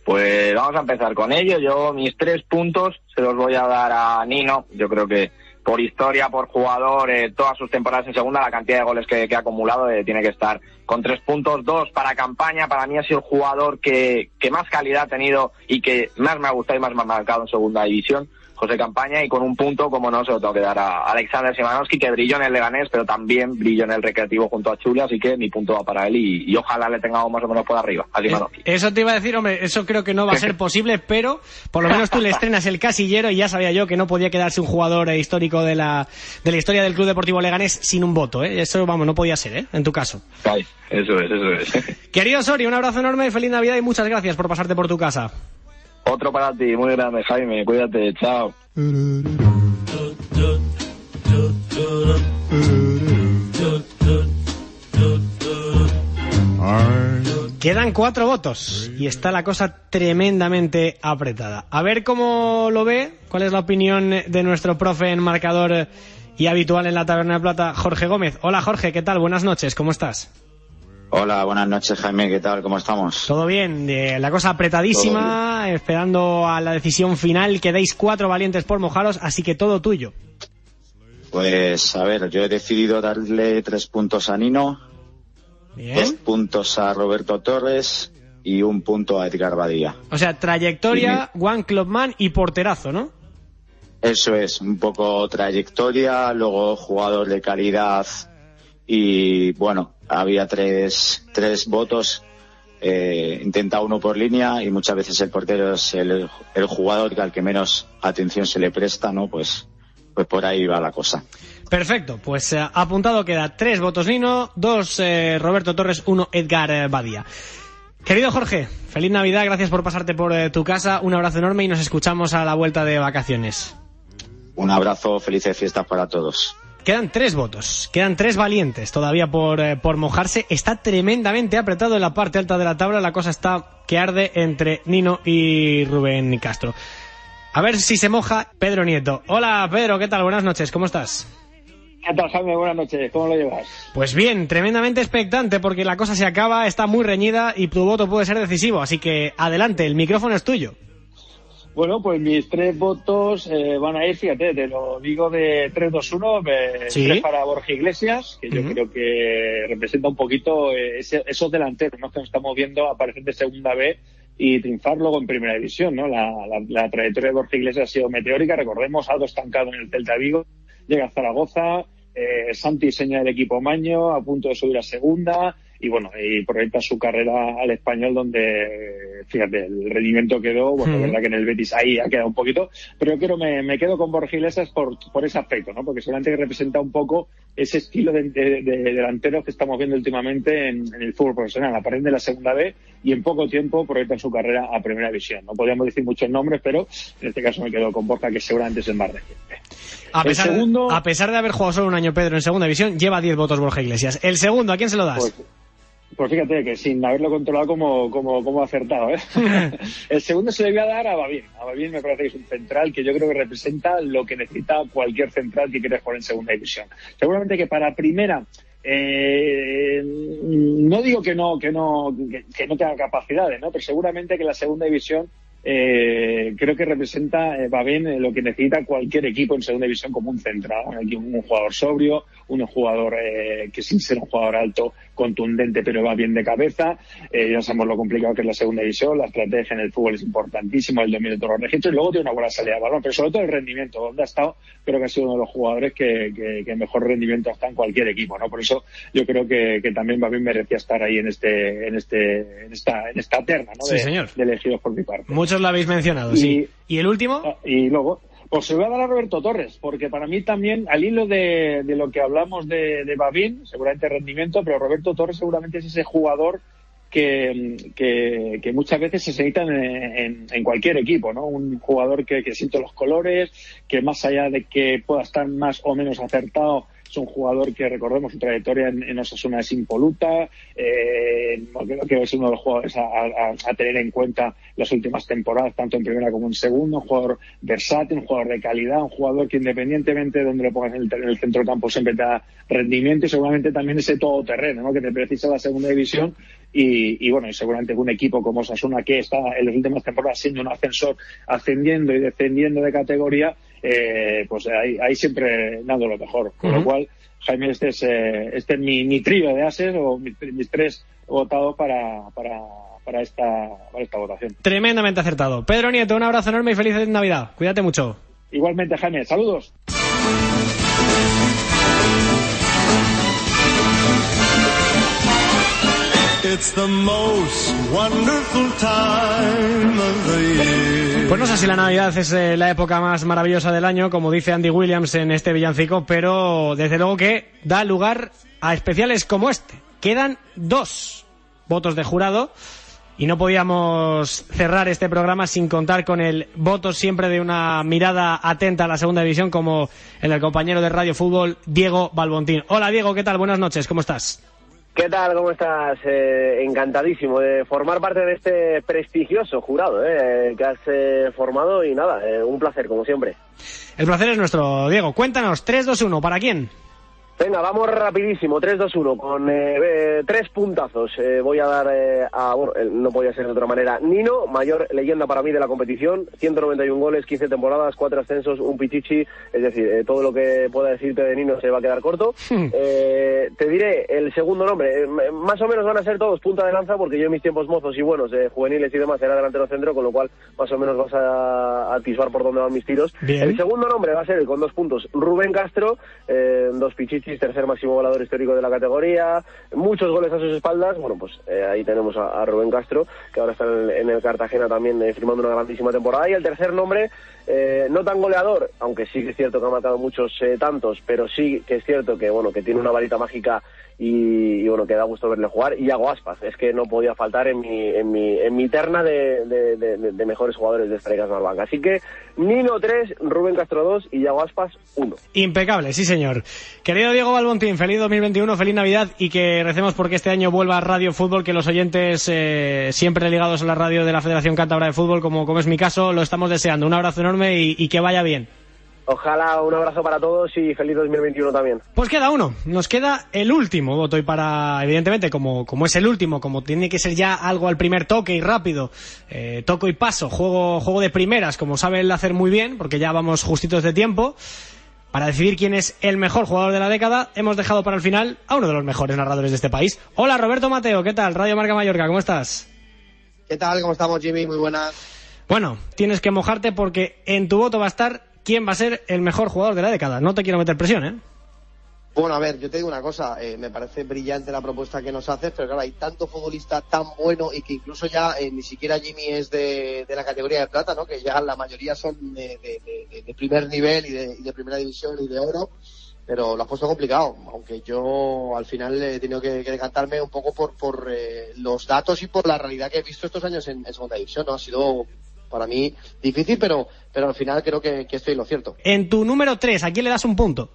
Pues vamos a empezar con ello. Yo mis tres puntos se los voy a dar a Nino. Yo creo que por historia, por jugador, eh, todas sus temporadas en segunda, la cantidad de goles que, ha acumulado eh, tiene que estar con tres puntos. Dos para campaña. Para mí ha sido el jugador que, que más calidad ha tenido y que más me ha gustado y más me ha marcado en segunda división. José Campaña y con un punto, como no, se lo tengo que dar a Alexander Simanowski, que brilló en el Leganés, pero también brilló en el Recreativo junto a Chuli, así que mi punto va para él y, y ojalá le tengamos más o menos por arriba a Simanowski. Eso te iba a decir, hombre, eso creo que no va a ser (laughs) posible, pero por lo menos tú le estrenas el casillero y ya sabía yo que no podía quedarse un jugador eh, histórico de la, de la historia del Club Deportivo Leganés sin un voto, ¿eh? Eso, vamos, no podía ser, ¿eh? En tu caso. Ay, eso es, eso es. (laughs) Querido Sori, un abrazo enorme, feliz Navidad y muchas gracias por pasarte por tu casa. Otro para ti, muy grande, Jaime, cuídate, chao. Quedan cuatro votos y está la cosa tremendamente apretada. A ver cómo lo ve, cuál es la opinión de nuestro profe en marcador y habitual en la Taberna de Plata, Jorge Gómez. Hola Jorge, ¿qué tal? Buenas noches, ¿cómo estás? Hola, buenas noches Jaime, ¿qué tal? ¿Cómo estamos? Todo bien, eh, la cosa apretadísima, esperando a la decisión final. Quedáis cuatro valientes por mojaros, así que todo tuyo. Pues a ver, yo he decidido darle tres puntos a Nino, dos puntos a Roberto Torres y un punto a Edgar Badía. O sea, trayectoria, One Clubman y porterazo, ¿no? Eso es, un poco trayectoria, luego jugador de calidad y bueno, había tres, tres votos, eh, intenta uno por línea y muchas veces el portero es el, el jugador que al que menos atención se le presta, ¿no? Pues, pues por ahí va la cosa. Perfecto, pues eh, apuntado queda tres votos Nino, dos eh, Roberto Torres, uno Edgar eh, Badía. Querido Jorge, feliz Navidad, gracias por pasarte por eh, tu casa, un abrazo enorme y nos escuchamos a la vuelta de vacaciones. Un abrazo, felices fiestas para todos. Quedan tres votos, quedan tres valientes todavía por, eh, por mojarse. Está tremendamente apretado en la parte alta de la tabla, la cosa está que arde entre Nino y Rubén Castro. A ver si se moja Pedro Nieto. Hola Pedro, ¿qué tal? Buenas noches, ¿cómo estás? ¿Qué tal, Jaime? Buenas noches. ¿Cómo lo llevas? Pues bien, tremendamente expectante porque la cosa se acaba, está muy reñida y tu voto puede ser decisivo. Así que adelante, el micrófono es tuyo. Bueno, pues mis tres votos eh, van a ir, fíjate, te lo digo de 3-2-1, eh, Sí. tres para Borja Iglesias, que yo creo que representa un poquito eh, ese- esos delanteros ¿no? que nos estamos viendo aparecer de segunda B y triunfar luego en primera división. ¿no? La, la- la trayectoria de Borja Iglesias ha sido meteórica, recordemos, algo estancado en el Celta Vigo, llega a Zaragoza, eh, Santi seña del equipo Maño, a punto de subir a segunda, y bueno, y proyecta su carrera al español donde, fíjate, el rendimiento quedó, bueno, la verdad que en el Betis ahí ha quedado un poquito, pero yo quiero, me, me quedo con Borja Iglesias por, por ese aspecto, ¿no? Porque seguramente que representa un poco ese estilo de, de- de delanteros que estamos viendo últimamente en, en el fútbol profesional. Aparecen de la segunda B y en poco tiempo proyectan su carrera a primera división. No podríamos decir muchos nombres, pero en este caso me quedo con Borja, que seguramente es el más reciente. A pesar, segundo- a pesar de haber jugado solo un año Pedro en segunda división, lleva 10 votos Borja Iglesias. El segundo, ¿a quién se lo das? Pues, pues fíjate que sin haberlo controlado como, como, como acertado. ¿eh? (laughs) el segundo se le voy a dar a Babín. A Babín me parece que es un central que yo creo que representa lo que necesita cualquier central que quiere jugar en segunda división. Seguramente que para primera eh, no digo que no que no que, que no tenga capacidades, ¿no? Pero seguramente que la segunda división eh, creo que representa eh, Babén eh, lo que necesita cualquier equipo en segunda división como un central, un, un jugador sobrio, un jugador eh, que sin ser un jugador alto contundente, pero va bien de cabeza. Eh, ya sabemos lo complicado que es la segunda división, la estrategia en el fútbol es importantísimo, el dominio de todos los registros y luego tiene una buena salida de balón, pero sobre todo el rendimiento, donde ha estado, creo que ha sido uno de los jugadores que, que, que mejor rendimiento está en cualquier equipo, ¿no? Por eso yo creo que, que también Babín merecía estar ahí en este, en este, en esta, en esta terna, ¿no? Sí, de, señor. de elegidos por mi parte. Muchos lo habéis mencionado, sí. ¿Y el último? Y luego, pues se lo voy a dar a Roberto Torres, porque para mí también, al hilo de, de lo que hablamos de, de Babín, seguramente rendimiento, pero Roberto Torres seguramente es ese jugador que, que, que muchas veces se necesita en, en, en cualquier equipo, ¿no? Un jugador que, que siente los colores, que más allá de que pueda estar más o menos acertado, es un jugador que recordemos su trayectoria en, Osasuna es impoluta, eh, creo que es uno de los jugadores a, tener en cuenta las últimas temporadas, tanto en primera como en segunda, un jugador versátil, un jugador de calidad, un jugador que independientemente de donde lo pongas en el, en el centro campo siempre te da rendimiento y seguramente también ese todoterreno ¿no? que te precisa la segunda división y, y bueno, y seguramente un equipo como Osasuna que está en las últimas temporadas siendo un ascensor ascendiendo y descendiendo de categoría, eh, pues ahí, ahí siempre dando lo mejor. Con lo cual, Jaime, este es, eh, este es mi, mi trío de ases o mis, mis tres votados para, para, para, esta, para esta votación. Tremendamente acertado. Pedro Nieto, un abrazo enorme y feliz Navidad. Cuídate mucho. Igualmente, Jaime, saludos. It's the most wonderful time of the year. Pues no sé si la Navidad es eh, la época más maravillosa del año, como dice Andy Williams en este villancico, pero desde luego que da lugar a especiales como este. Quedan dos votos de jurado y no podíamos cerrar este programa sin contar con el voto siempre de una mirada atenta a la segunda división como el compañero de Radio Fútbol, Diego Balbontín. Hola Diego, ¿qué tal? Buenas noches, ¿cómo estás? ¿Qué tal? ¿Cómo estás? Eh, encantadísimo de formar parte de este prestigioso jurado eh, que has eh, formado y nada, eh, un placer como siempre. El placer es nuestro, Diego. Cuéntanos, 3-2-1, ¿para quién? Venga, vamos rapidísimo, 3-2-1, con eh, eh, tres puntazos. Eh, voy a dar eh, a, bueno, eh, no podía ser de otra manera, Nino, mayor leyenda para mí de la competición, 191 goles, 15 temporadas, 4 ascensos, un pichichi, es decir, eh, todo lo que pueda decirte de Nino se va a quedar corto. Eh, te diré el segundo nombre, más o menos van a ser todos punta de lanza, porque yo en mis tiempos mozos y buenos, eh, juveniles y demás, era delantero centro, con lo cual más o menos vas a atisbar por dónde van mis tiros. Bien. El segundo nombre va a ser con dos puntos, Rubén Castro, eh, dos pichichis, tercer máximo volador histórico de la categoría, muchos goles a sus espaldas. Bueno, pues eh, ahí tenemos a, Rubén Castro, que ahora está en el, en el Cartagena también eh, firmando una grandísima temporada. Y el tercer nombre, eh, no tan goleador, aunque sí que es cierto que ha marcado muchos eh, tantos, pero sí que es cierto que bueno que tiene una varita mágica y, bueno que da gusto verle jugar. Y Iago Aspas, es que no podía faltar en mi en mi en mi terna de, mejores jugadores de esta Liga Smartbank. Así que Nino 3, Rubén Castro 2 y Iago Aspas 1. Impecable, sí señor. Querido Diego Balbontín, feliz 2021, feliz Navidad y que recemos porque este año vuelva Radio Fútbol, que los oyentes eh, siempre ligados a la radio de la Federación Cántabra de Fútbol, como, como es mi caso, lo estamos deseando. Un abrazo enorme y, y que vaya bien. Ojalá un abrazo para todos y feliz 2021 también. Pues queda uno, nos queda el último voto y para, evidentemente, como, como es el último, como tiene que ser ya algo al primer toque y rápido, eh, toco y paso, juego, juego de primeras, como sabe él hacer muy bien, porque ya vamos justitos de tiempo, para decidir quién es el mejor jugador de la década, hemos dejado para el final a uno de los mejores narradores de este país. Hola Roberto Mateo, ¿qué tal? Radio Marca Mallorca, ¿cómo estás? ¿Qué tal? ¿Cómo estamos, Jimmy? Muy buenas. Bueno, tienes que mojarte porque en tu voto va a estar quién va a ser el mejor jugador de la década. No te quiero meter presión, ¿eh? Bueno, a ver, yo te digo una cosa, eh, me parece brillante la propuesta que nos haces, pero claro, hay tanto futbolista tan bueno y que incluso ya eh, ni siquiera Jimmy es de, la categoría de plata, ¿no? Que ya la mayoría son de, primer nivel y de, y de primera división y de oro, pero lo has puesto complicado, aunque yo al final he tenido que, decantarme un poco por, por eh, los datos y por la realidad que he visto estos años en segunda división, ¿no? Ha sido para mí difícil, pero, pero al final creo que, que estoy en lo cierto. En tu número 3, ¿a quién le das un punto?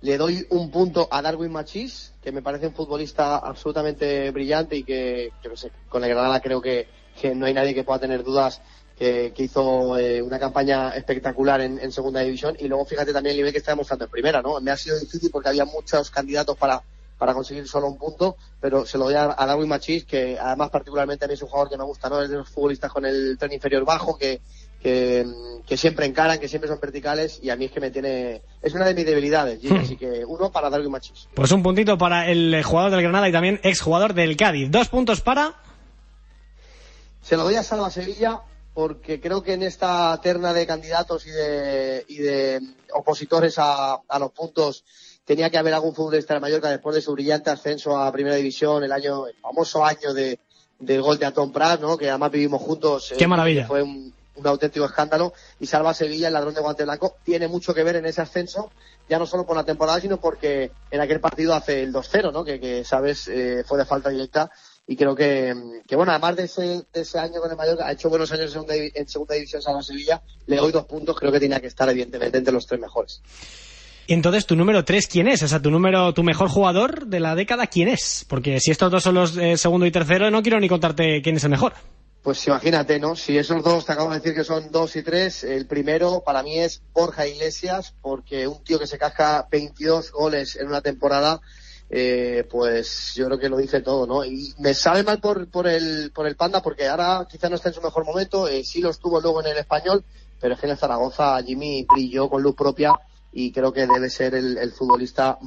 Le doy un punto a Darwin Machís, que me parece un futbolista absolutamente brillante y que, yo qué sé, con el Granada creo que, que no hay nadie que pueda tener dudas que, que hizo eh, una campaña espectacular en, en segunda división. Y luego fíjate también el nivel que está demostrando en primera, ¿no? Me ha sido difícil porque había muchos candidatos para, para conseguir solo un punto, pero se lo doy a, a Darwin Machís, que además particularmente a mí es un jugador que me gusta, ¿no? Es de los futbolistas con el tren inferior bajo, que, que, que siempre encaran, que siempre son verticales y a mí es que me tiene... Es una de mis debilidades, Jimmy, así que uno para Darwin Machis. Pues un puntito para el jugador del Granada y también exjugador del Cádiz. Dos puntos para... Se lo doy a Salva Sevilla porque creo que en esta terna de candidatos y de, y de opositores a, a los puntos tenía que haber algún futbolista de Mallorca después de su brillante ascenso a Primera División, el año, el famoso año de, del gol de Antón Prat, ¿no? Que además vivimos juntos. Qué eh, maravilla. Fue un, un auténtico escándalo. Y Salva Sevilla, el ladrón de guante blanco, tiene mucho que ver en ese ascenso, ya no solo por la temporada, sino porque en aquel partido hace el 2-0, ¿no? Que, que sabes, eh, fue de falta directa. Y creo que, que, bueno, además de ese, de ese año con el Mallorca, ha hecho buenos años en segunda, en segunda división Salva Sevilla, le doy dos puntos, creo que tenía que estar evidentemente entre los tres mejores. Y entonces, ¿tu número 3 quién es? O sea, tu número, tu mejor jugador de la década, ¿quién es? Porque si estos dos son los eh, segundo y tercero, no quiero ni contarte quién es el mejor. Pues imagínate, ¿no? Si esos dos te acabo de decir que son dos y tres, el primero para mí es Borja Iglesias, porque un tío que se casca 22 goles en una temporada, eh, pues yo creo que lo dice todo, ¿no? Y me sabe mal por, por el, por el Panda, porque ahora quizá no está en su mejor momento, eh, sí lo estuvo luego en el español, pero es que en el Zaragoza Jimmy brilló con luz propia y creo que debe ser el, el futbolista